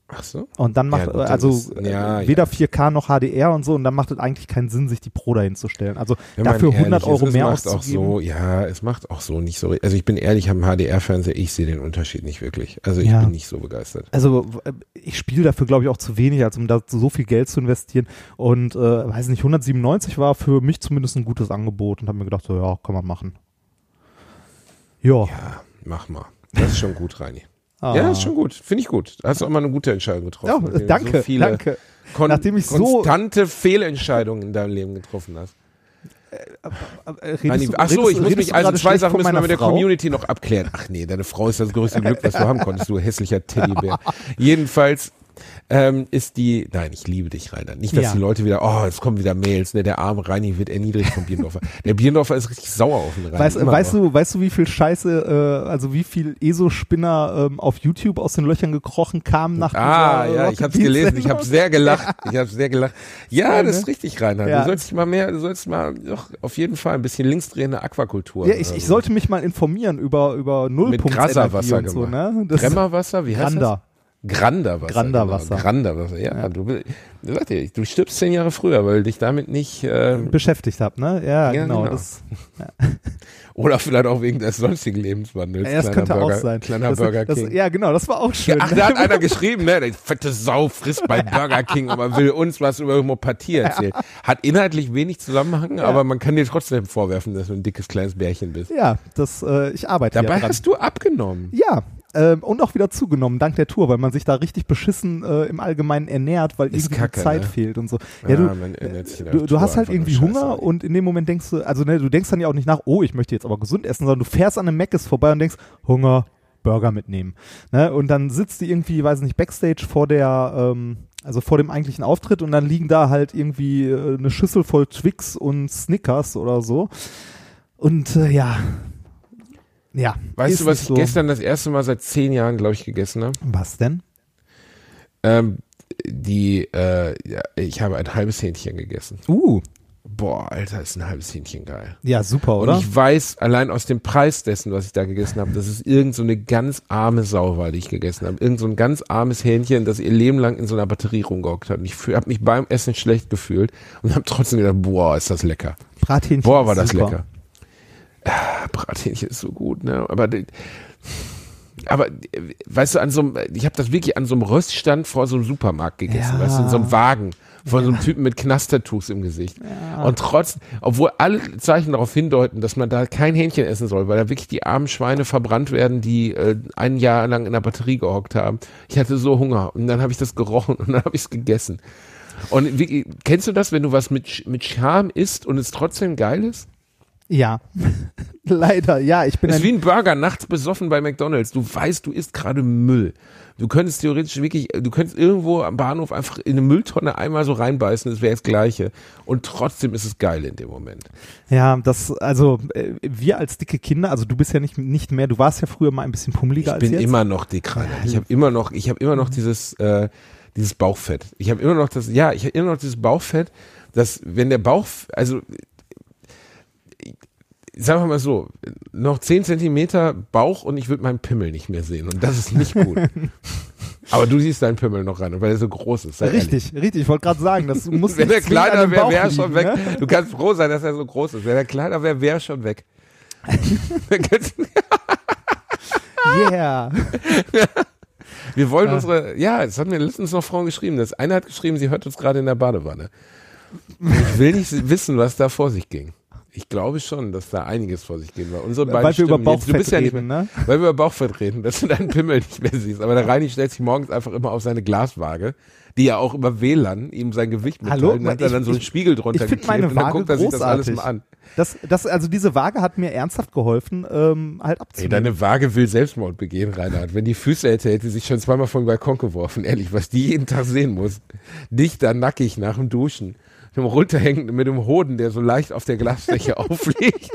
Ach so. Und dann macht, Ja, gut, dann also ist- äh, ja, ja. weder 4K noch HDR und so, und dann macht es eigentlich keinen Sinn, sich die Pro dahin zu stellen. Also Wenn dafür 100 ehrlich Euro ist, mehr macht auch so, ja, es macht auch so nicht so. Also ich bin ehrlich, ich habe einen HDR-Fernseher, ich sehe den Unterschied nicht wirklich. Also ich Ja. bin nicht so begeistert. Also äh, ich spiele dafür, glaube ich, auch zu wenig, als um da so viel Geld zu investieren. Und äh, weiß nicht, 197 war für mich zumindest ein gutes Angebot und habe mir gedacht, so, ja, kann man machen. Ja. Ja, mach mal. Das ist schon gut, Reini. Ah. Ja, ist schon gut. Finde ich gut. Hast du auch mal eine gute Entscheidung getroffen. Ja, danke, so viele danke. Nachdem ich so- konstante Fehlentscheidungen in deinem Leben getroffen hast. Äh, redest Reini, du- ach so, redest ich muss redest mich, also zwei Sachen müssen wir mit der Frau? Community noch abklären. Ach nee, deine Frau ist das größte Glück, was du haben konntest, du hässlicher Teddybär. Jedenfalls ähm, ist die, nein, ich liebe dich, Rainer. Nicht, dass Ja. die Leute wieder, oh, es kommen wieder Mails, ne, der arme Reini wird erniedrigt vom Bierendorfer. Der Bierendorfer ist richtig sauer auf den Reini. Weißt, weißt du, weißt du, wie viel Scheiße, äh, also wie viel ESO-Spinner ähm, auf YouTube aus den Löchern gekrochen kamen nach Ah, dieser ja, ich hab's gelesen, ich habe sehr gelacht. Ich habe sehr gelacht. Ja, das ne? ist richtig, Rainer. Ja. Du sollst mal mehr, du sollst mal doch auf jeden Fall ein bisschen linksdrehende Aquakultur. Ja, ich, ich so. sollte mich mal informieren über, über Nullpunkt Grasserwasser und so, ne? Das Brennerwasser, wie heißt Granda. das? Granderwasser. Granderwasser. Genau. Granderwasser, ja. Du, will- du, dir, du stirbst zehn Jahre früher, weil dich damit nicht, äh, beschäftigt habe, ne? Ja, Ja, genau. genau. Das, oder vielleicht auch wegen des sonstigen Lebenswandels. ja, das Kleiner könnte Burger, auch sein. Kleiner das, Burger das, King. Ja, genau, das war auch schön. Ach, da hat einer geschrieben, ne? Der fette Sau frisst bei Burger King und man will uns was über Homopathie erzählen. Hat inhaltlich wenig Zusammenhang, aber man kann dir trotzdem vorwerfen, dass du ein dickes kleines Bärchen bist. ja, das, äh, ich arbeite Dabei ja hast du abgenommen. Ja, ähm, und auch wieder zugenommen, dank der Tour, weil man sich da richtig beschissen äh, im Allgemeinen ernährt, weil irgendwie Kacke, Zeit ne? fehlt und so. Ja, Ja, du, man ernährt sich du, du hast halt irgendwie Scheiße. Hunger und in dem Moment denkst du, also ne, du denkst dann ja auch nicht nach, oh, ich möchte jetzt aber gesund essen, sondern du fährst an einem Mc's vorbei und denkst, Hunger, Burger mitnehmen. Ne? Und dann sitzt die irgendwie, weiß nicht, Backstage vor der, ähm, also vor dem eigentlichen Auftritt und dann liegen da halt irgendwie äh, eine Schüssel voll Twix und Snickers oder so. Und äh, ja. Ja. Weißt ist du, was ich so. gestern das erste Mal seit zehn Jahren, glaube ich, gegessen habe? Was denn? Ähm, die, äh, ja, ich habe ein halbes Hähnchen gegessen. Uh, Boah, Alter, ist ein halbes Hähnchen geil. ja, super, Und oder? ich weiß allein aus dem Preis dessen, was ich da gegessen habe, dass es irgend so eine ganz arme Sau war, die ich gegessen habe. Irgend so ein ganz armes Hähnchen, das ihr Leben lang in so einer Batterie rumgehockt hat. Und ich habe mich beim Essen schlecht gefühlt und habe trotzdem gedacht, boah, ist das lecker. Brathähnchen. Boah, war ist das lecker. Ah, Brathähnchen ist so gut, ne? Aber aber weißt du, an so einem, ich habe das wirklich an so einem Röststand vor so einem Supermarkt gegessen, Ja. weißt du, in so einem Wagen von so einem Typen mit Knastertuchs im Gesicht. Und trotz, obwohl alle Zeichen darauf hindeuten, dass man da kein Hähnchen essen soll, weil da wirklich die armen Schweine verbrannt werden, die äh, ein Jahr lang in der Batterie gehockt haben. Ich hatte so Hunger und dann habe ich das gerochen und dann habe ich es gegessen. Und wie, kennst du das, wenn du was mit, mit Scham isst und es trotzdem geil ist? Ja. Leider, ja, ich bin Das ist ein, wie ein Burger nachts besoffen bei McDonalds. Du weißt, du isst gerade Müll. Du könntest theoretisch wirklich, du könntest irgendwo am Bahnhof einfach in eine Mülltonne einmal so reinbeißen, das wäre das Gleiche. Und trotzdem ist es geil in dem Moment. Ja, das, also äh, wir als dicke Kinder, also du bist ja nicht, nicht mehr, du warst ja früher mal ein bisschen pummeliger Ich als bin jetzt. immer noch dick, Rainer. Ich habe immer noch, ich habe immer noch dieses, äh, dieses Bauchfett. Ich habe immer noch das, ja, ich habe immer noch dieses Bauchfett, dass wenn der Bauch, also sagen wir mal so, noch 10 Zentimeter Bauch und ich würde meinen Pimmel nicht mehr sehen. Und das ist nicht gut. Aber du siehst deinen Pimmel noch ran, weil er so groß ist. sei ehrlich. Richtig, richtig. Ich wollte gerade sagen, das muss Wenn er an kleiner wäre, wäre er schon liegen, weg. Ne? Du kannst froh sein, dass er so groß ist. Wenn er kleiner wäre, wäre er schon weg. Yeah. Wir wollen Ja. unsere, ja, es haben mir letztens noch Frauen geschrieben. Das eine hat geschrieben, sie hört uns gerade in der Badewanne. Ich will nicht wissen, was da vor sich ging. Ich glaube schon, dass da einiges vor sich ging. Weil, unsere beiden Weil wir über Stimmen jetzt- Bauchfett ja nicht reden, mehr, ne? Weil wir über Bauchfett reden, dass du deinen Pimmel nicht mehr siehst. Aber der Reini stellt sich morgens einfach immer auf seine Glaswaage, die ja auch über WLAN ihm sein Gewicht mitteilt. Hallo? Dann hat Ich- dann so einen Spiegel drunter ich geklebt meine und dann guckt er sich das alles mal an. Das, das, also diese Waage hat mir ernsthaft geholfen, ähm, halt Ey, abzunehmen. deine Waage will Selbstmord begehen, Reinhard. Wenn die Füße hätte, hätte sie sich schon zweimal vom Balkon geworfen. Ehrlich, was die jeden Tag sehen muss. Dich da nackig nach dem Duschen. Mit dem runterhängenden, mit dem Hoden, der so leicht auf der Glasfläche aufliegt.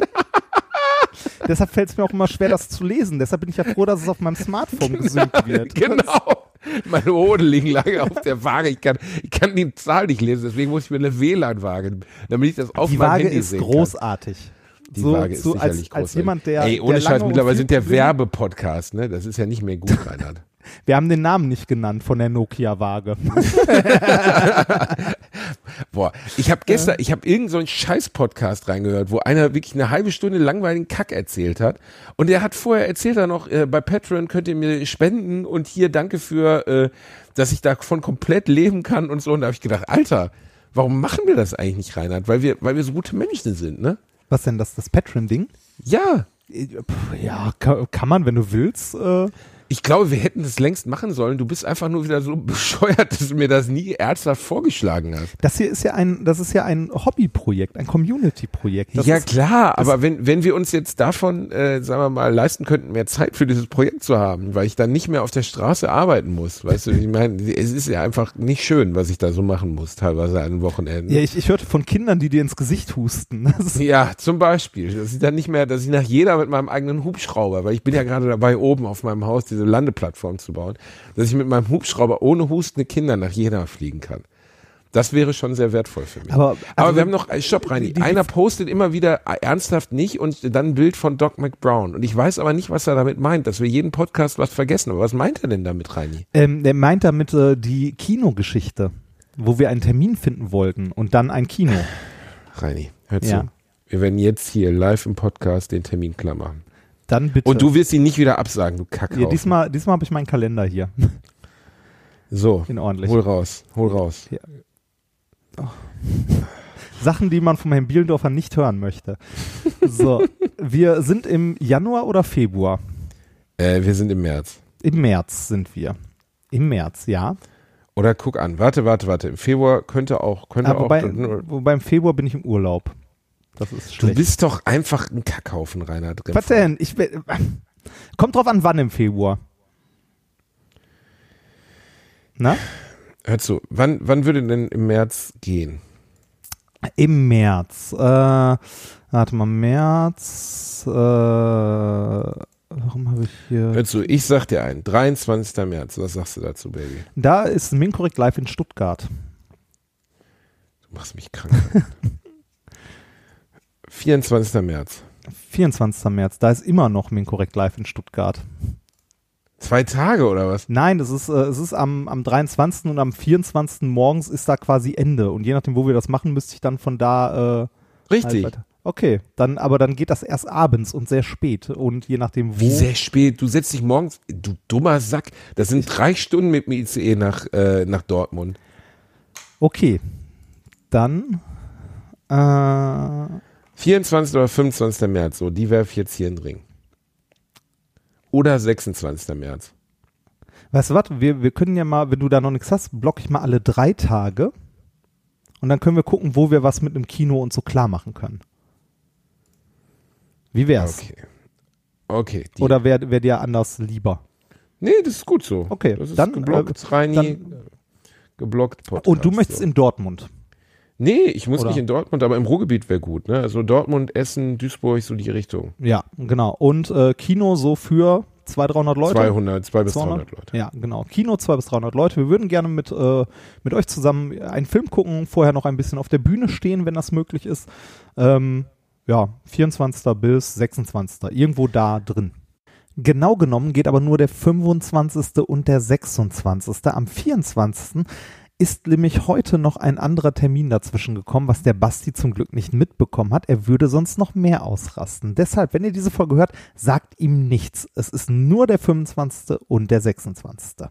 Deshalb fällt es mir auch immer schwer, das zu lesen. Deshalb bin ich ja froh, dass es auf meinem Smartphone gesynkt wird. genau. Meine Hoden liegen lange auf der Waage. Ich kann, ich kann die Zahl nicht lesen, deswegen muss ich mir eine WLAN-Waage, damit ich das auf Die meinem Waage Handy ist sehen kann. großartig. Die so, Waage ist so sicherlich als, als großartig. jemand, der. Ey, ohne der Scheiß, mittlerweile sind der Werbepodcast, ne? Das ist ja nicht mehr gut, Reinhard. Wir haben den Namen nicht genannt von der Nokia-Waage. Boah, ich habe gestern, ich habe irgend so einen Scheiß-Podcast reingehört, wo einer wirklich eine halbe Stunde langweiligen Kack erzählt hat. Und der hat vorher erzählt er noch, äh, bei Patreon könnt ihr mir spenden und hier danke für, äh, dass ich davon komplett leben kann und so. Und da habe ich gedacht, Alter, warum machen wir das eigentlich nicht, Reinhard? Weil wir, weil wir so gute Menschen sind, ne? Was denn das, das Patreon-Ding? Ja. Äh, Ja, kann, kann man, wenn du willst. Äh, Ich glaube, wir hätten das längst machen sollen. Du bist einfach nur wieder so bescheuert, dass du mir das nie ernsthaft vorgeschlagen hast. das hier ist ja ein, das ist ja ein Hobbyprojekt, ein Community-Projekt. Ja ist, klar, aber wenn, wenn wir uns jetzt davon, äh, sagen wir mal, leisten könnten, mehr Zeit für dieses Projekt zu haben, weil ich dann nicht mehr auf der Straße arbeiten muss, weißt du, ich meine, es ist ja einfach nicht schön, was ich da so machen muss, teilweise an Wochenenden. Ja, ich, ich hörte von Kindern, die dir ins Gesicht husten. Ja, zum Beispiel. Dass ich dann nicht mehr, dass ich nach jeder mit meinem eigenen Hubschrauber, weil ich bin ja gerade dabei, oben auf meinem Haus diese Landeplattform zu bauen, dass ich mit meinem Hubschrauber ohne hustende Kinder nach jeder fliegen kann. Das wäre schon sehr wertvoll für mich. Aber- Aber also wir haben noch, äh, stopp, Reini. Einer postet immer wieder äh, ernsthaft nicht und dann ein Bild von Doc McBrown. Und ich weiß aber nicht, was er damit meint, dass wir jeden Podcast was vergessen. Aber was meint er denn damit, Reini? ähm, der meint damit äh, die Kinogeschichte, wo wir einen Termin finden wollten und dann ein Kino. Reini, hör zu. Ja. Wir werden jetzt hier live im Podcast den Termin klar machen. Dann bitte. Und du wirst ihn nicht wieder absagen, du Kackhaufen. ja, diesmal, diesmal habe ich meinen Kalender hier. So, In ordentlich. hol raus, hol raus. Sachen, die man vom Herrn Bielendorfer nicht hören möchte. So, wir sind im Januar oder Februar? Äh, wir sind im März. Im März sind wir. Im März, ja. Oder guck an, warte, warte, warte. Im Februar könnte auch, könnte Ah, auch. wobei, wobei im Februar bin ich im Urlaub. Das ist du schlecht. bist doch einfach ein Kackhaufen, Rainer. drin. Was denn? Ich, bin- kommt drauf an, wann im Februar. Na? Hör zu, wann, wann würde denn im März gehen? Im März. Äh, warte mal, März. Äh, warum habe ich hier. Hör zu, ich sag dir einen. 23. März. Was sagst du dazu, Baby? Da ist Minkorrekt live in Stuttgart. Du machst mich krank. 24. März. 24. März. Da ist immer noch Minkorrekt live in Stuttgart. Zwei Tage oder was? Nein, es ist, äh, es ist am, am 23. und am 24. morgens ist da quasi Ende. Und je nachdem, wo wir das machen, müsste ich dann von da. Äh, Richtig. halt. Okay, dann, aber dann geht das erst abends und sehr spät. Und je nachdem, wo. Wie sehr spät? Du setzt dich morgens, du dummer Sack. Das sind drei Stunden mit dem ICE nach, äh, nach Dortmund. Okay. Dann. Äh, 24. oder 25. März, so, die werfe ich jetzt hier in den Ring. Oder 26. März. weißt du was? Wir, wir können ja mal, wenn du da noch nichts hast, block ich mal alle drei Tage. Und dann können wir gucken, wo wir was mit einem Kino und so klar machen können. Wie wär's? Okay. Okay. die- Oder wäre wär dir anders lieber? Nee, das ist gut so. Okay, das ist dann, geblockt, äh, Reini. dann- geblockt Podcast. Und du möchtest so. in Dortmund. Nee, ich muss Oder? nicht in Dortmund, aber im Ruhrgebiet wäre gut. Ne? Also Dortmund, Essen, Duisburg, so die Richtung. Ja, genau. Und äh, Kino so für 200, 300 Leute. 200, 200 bis 200? 300 Leute. Ja, genau. Kino 200 bis 300 Leute. Wir würden gerne mit, äh, mit euch zusammen einen Film gucken, vorher noch ein bisschen auf der Bühne stehen, wenn das möglich ist. Ähm, ja, 24. bis 26. Irgendwo da drin. Genau genommen geht aber nur der 25. und der 26. Am 24. ist nämlich heute noch ein anderer Termin dazwischen gekommen, was der Basti zum Glück nicht mitbekommen hat. Er würde sonst noch mehr ausrasten. Deshalb, wenn ihr diese Folge hört, sagt ihm nichts. Es ist nur der 25. und der 26.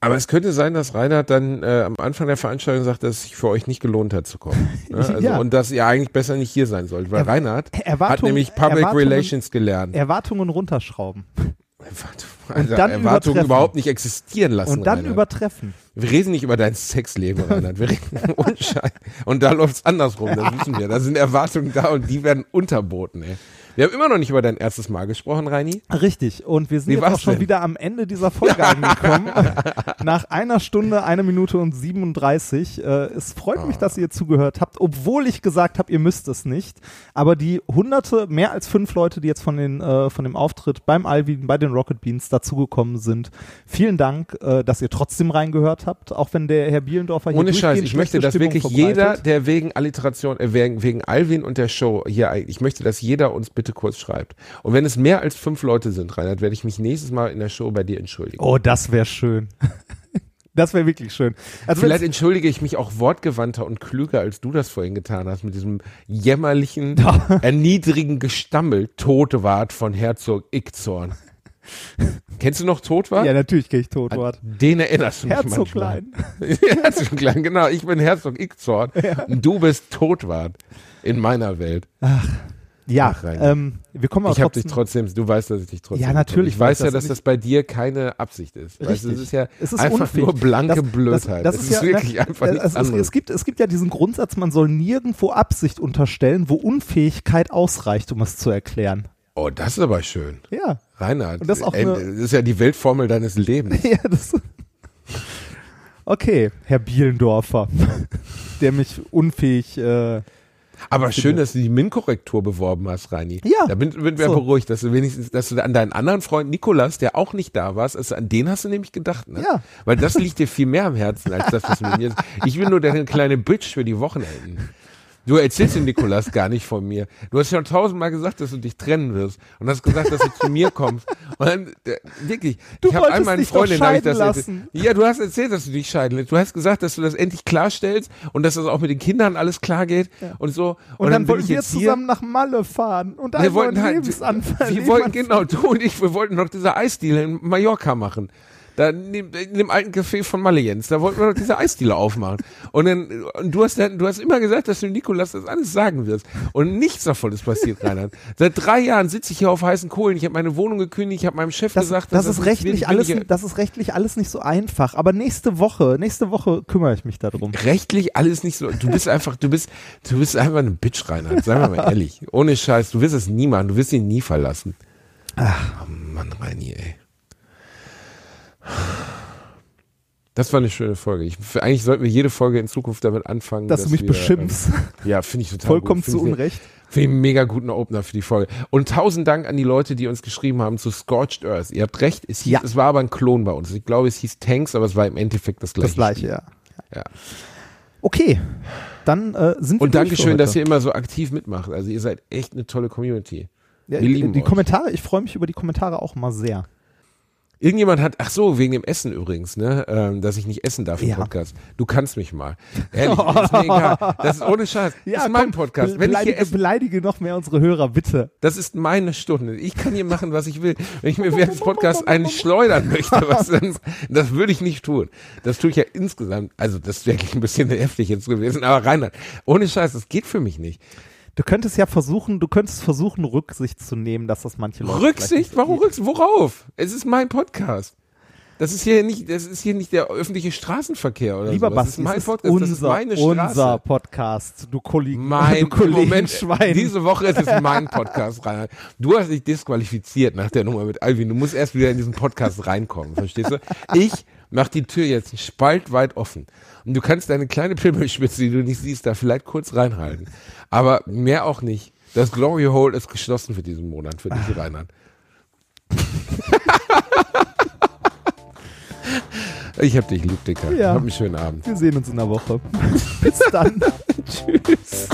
Aber es könnte sein, dass Reinhard dann äh, am Anfang der Veranstaltung sagt, dass es sich für euch nicht gelohnt hat zu kommen. Ne? Also, Ja. Und dass ihr eigentlich besser nicht hier sein sollt. Weil Er- Reinhard hat Erwartung- nämlich Public Erwartungen- Relations gelernt. Erwartungen runterschrauben. Alter, dann Erwartungen überhaupt nicht existieren lassen. Und dann Reinhard. übertreffen. Wir reden nicht über dein Sexleben, Reinhard. Wir reden Unschein. Und da läuft's andersrum, das wissen wir. Da sind Erwartungen da und die werden unterboten, ey. Wir haben immer noch nicht über dein erstes Mal gesprochen, Reini. Richtig. Und wir sind Wie jetzt auch schon denn? wieder am Ende dieser Folge angekommen. Nach einer Stunde, einer Minute und 37. Äh, es freut Ah. mich, dass ihr zugehört habt, obwohl ich gesagt habe, ihr müsst es nicht. Aber die hunderte, mehr als fünf Leute, die jetzt von, den, äh, von dem Auftritt beim Alvin, bei den Rocket Beans dazugekommen sind, vielen Dank, äh, dass ihr trotzdem reingehört habt, auch wenn der Herr Bielendorfer hier Ohne Scheiß, ich möchte, dass Stimmung wirklich jeder, verbreitet. der wegen Alliteration, äh, wegen, wegen Alvin und der Show hier, ich möchte, dass jeder uns bitte kurz schreibt. Und wenn es mehr als fünf Leute sind, Reinhard, werde ich mich nächstes Mal in der Show bei dir entschuldigen. Oh, das wäre schön. das wäre wirklich schön. Also Vielleicht entschuldige ich mich auch wortgewandter und klüger, als du das vorhin getan hast, mit diesem jämmerlichen, erniedrigen Gestammel, Totwart von Herzog Ickzorn. Kennst du noch Totwart? ja, natürlich gehe ich Totwart. Den erinnerst du mich Herzog manchmal. Klein. Herzog Klein, genau. Ich bin Herzog Ickzorn und du bist Totwart in meiner Welt. Ja, Ach, Rainer. ähm, wir kommen aber Ich habe dich trotzdem. trotzdem, du weißt, dass ich dich trotzdem. Ja, natürlich Ich weiß ja, das. dass das bei dir keine Absicht ist. Weißt es ist ja Es ist einfach unfähig. nur blanke Das- Blödheit. Das, das es ist, ist ja, wirklich ne, einfach äh, nichts es, es, es, gibt, es gibt ja diesen Grundsatz, man soll nirgendwo Absicht unterstellen, wo Unfähigkeit ausreicht, um es zu erklären. oh, das ist aber schön. Ja. Reinhard, Und das ist auch ey, eine- das ist ja die Weltformel deines Lebens. ja das, okay, Herr Bielendorfer, der mich unfähig. Äh, Aber schön, dass du die MIN-Korrektur beworben hast, Reini. Ja. Da bin, bin wir So. beruhigt, dass du wenigstens, dass du an deinen anderen Freund Nikolas, der auch nicht da warst, also an den hast du nämlich gedacht, ne? Ja. Weil das liegt dir viel mehr am Herzen, als das, was mir ist. Ich bin nur deine kleine Bitch für die Wochenenden. Du erzählst dem Nikolas gar nicht von mir. Du hast schon tausendmal gesagt, dass du dich trennen wirst und hast gesagt, dass du zu mir kommst. Und dann, der, wirklich, Du ich habe einmal eine Freundin, da hab ich das erzählt. Ja, du hast erzählt, dass du dich scheiden lässt. Du hast gesagt, dass du das endlich klarstellst und dass das auch mit den Kindern alles klar geht und so. und, dann, bin wollten ich wir jetzt zusammen nach Malle fahren und einen wir wollten neuen halt, Lebensanfang. wir wollten, genau, du und ich, wir wollten noch diese Eisdeal in Mallorca machen. Da in dem, alten Café von Malle Jens, da wollten wir doch diese Eisdiele aufmachen. Und dann, und du hast du hast immer gesagt, dass du Nikolas das alles sagen wirst. Und nichts davon ist passiert, Reinhard. Seit drei Jahren sitze ich hier auf heißen Kohlen. Ich habe meine Wohnung gekündigt, ich habe meinem Chef Das, gesagt, das, dass ist nichts rechtlich alles, bin das ist rechtlich alles nicht so einfach. Aber nächste Woche, nächste Woche kümmere ich mich darum. hier- rechtlich alles nicht so. Du bist einfach, du bist, du bist einfach eine Bitch, Reinhard. Sagen wir mal ehrlich. Ohne Scheiß. Du wirst es nie machen. Du wirst ihn nie verlassen. Ach, Mann, Reini, ey. Das war eine schöne Folge. Ich, eigentlich sollten wir jede Folge in Zukunft damit anfangen, Dass du mich wir, beschimpfst. Ähm, ja, finde ich total Vollkommen zu Unrecht. Finde ich einen mega guten Opener für die Folge. Und tausend Dank an die Leute, die uns geschrieben haben zu Scorched Earth. Ihr habt recht, es, hieß, Ja. es war aber ein Klon bei uns. Ich glaube, es hieß Tanks, aber es war im Endeffekt das gleiche. Das gleiche, ja. Ja. Okay, dann äh, sind wir Und Dankeschön, dass ihr immer so aktiv mitmacht. Also ihr seid echt eine tolle Community. ja, wir lieben die euch. Kommentare, ich freue mich über die Kommentare auch mal sehr. Irgendjemand hat, ach so, wegen dem Essen übrigens, ne, ähm, dass ich nicht essen darf im Ja. Podcast. Du kannst mich mal. Ehrlich, ist mir egal. Das ist ohne Scheiß. das ist mein komm, Podcast. Wenn ich hier beleidige, beleidige noch mehr unsere Hörer, bitte. das ist meine Stunde. Ich kann hier machen, was ich will. Wenn ich mir während des Podcasts einen schleudern möchte, was dann, das würde ich nicht tun. Das tue ich ja insgesamt, also das ist wirklich ein bisschen heftig jetzt gewesen, aber Reinhard, ohne Scheiß, das geht für mich nicht. Du könntest ja versuchen, du könntest versuchen, Rücksicht zu nehmen, dass das manche Leute. Rücksicht? Warum. Rücksicht? Worauf? Es ist mein Podcast. Das ist hier nicht, das ist hier nicht der öffentliche Straßenverkehr oder Lieber so. Das Basti, ist mein Podcast, unser, das ist meine unser Podcast, du Kollegen, Mein du Kollegen Moment, Schwein. diese Woche ist es mein Podcast, Reinhard. Du hast dich disqualifiziert nach der Nummer mit Alvin. Du musst erst wieder in diesen Podcast reinkommen, verstehst du? Ich mach die Tür jetzt spaltweit offen. Und du kannst deine kleine Pimmelspitze, die du nicht siehst, da vielleicht kurz reinhalten. Aber mehr auch nicht. Das Glory Hole ist geschlossen für diesen Monat, für dich, Reinhard. Ich hab dich lieb, Dicker. Ja. Hab einen schönen Abend. Wir sehen uns in der Woche. Bis dann. Tschüss.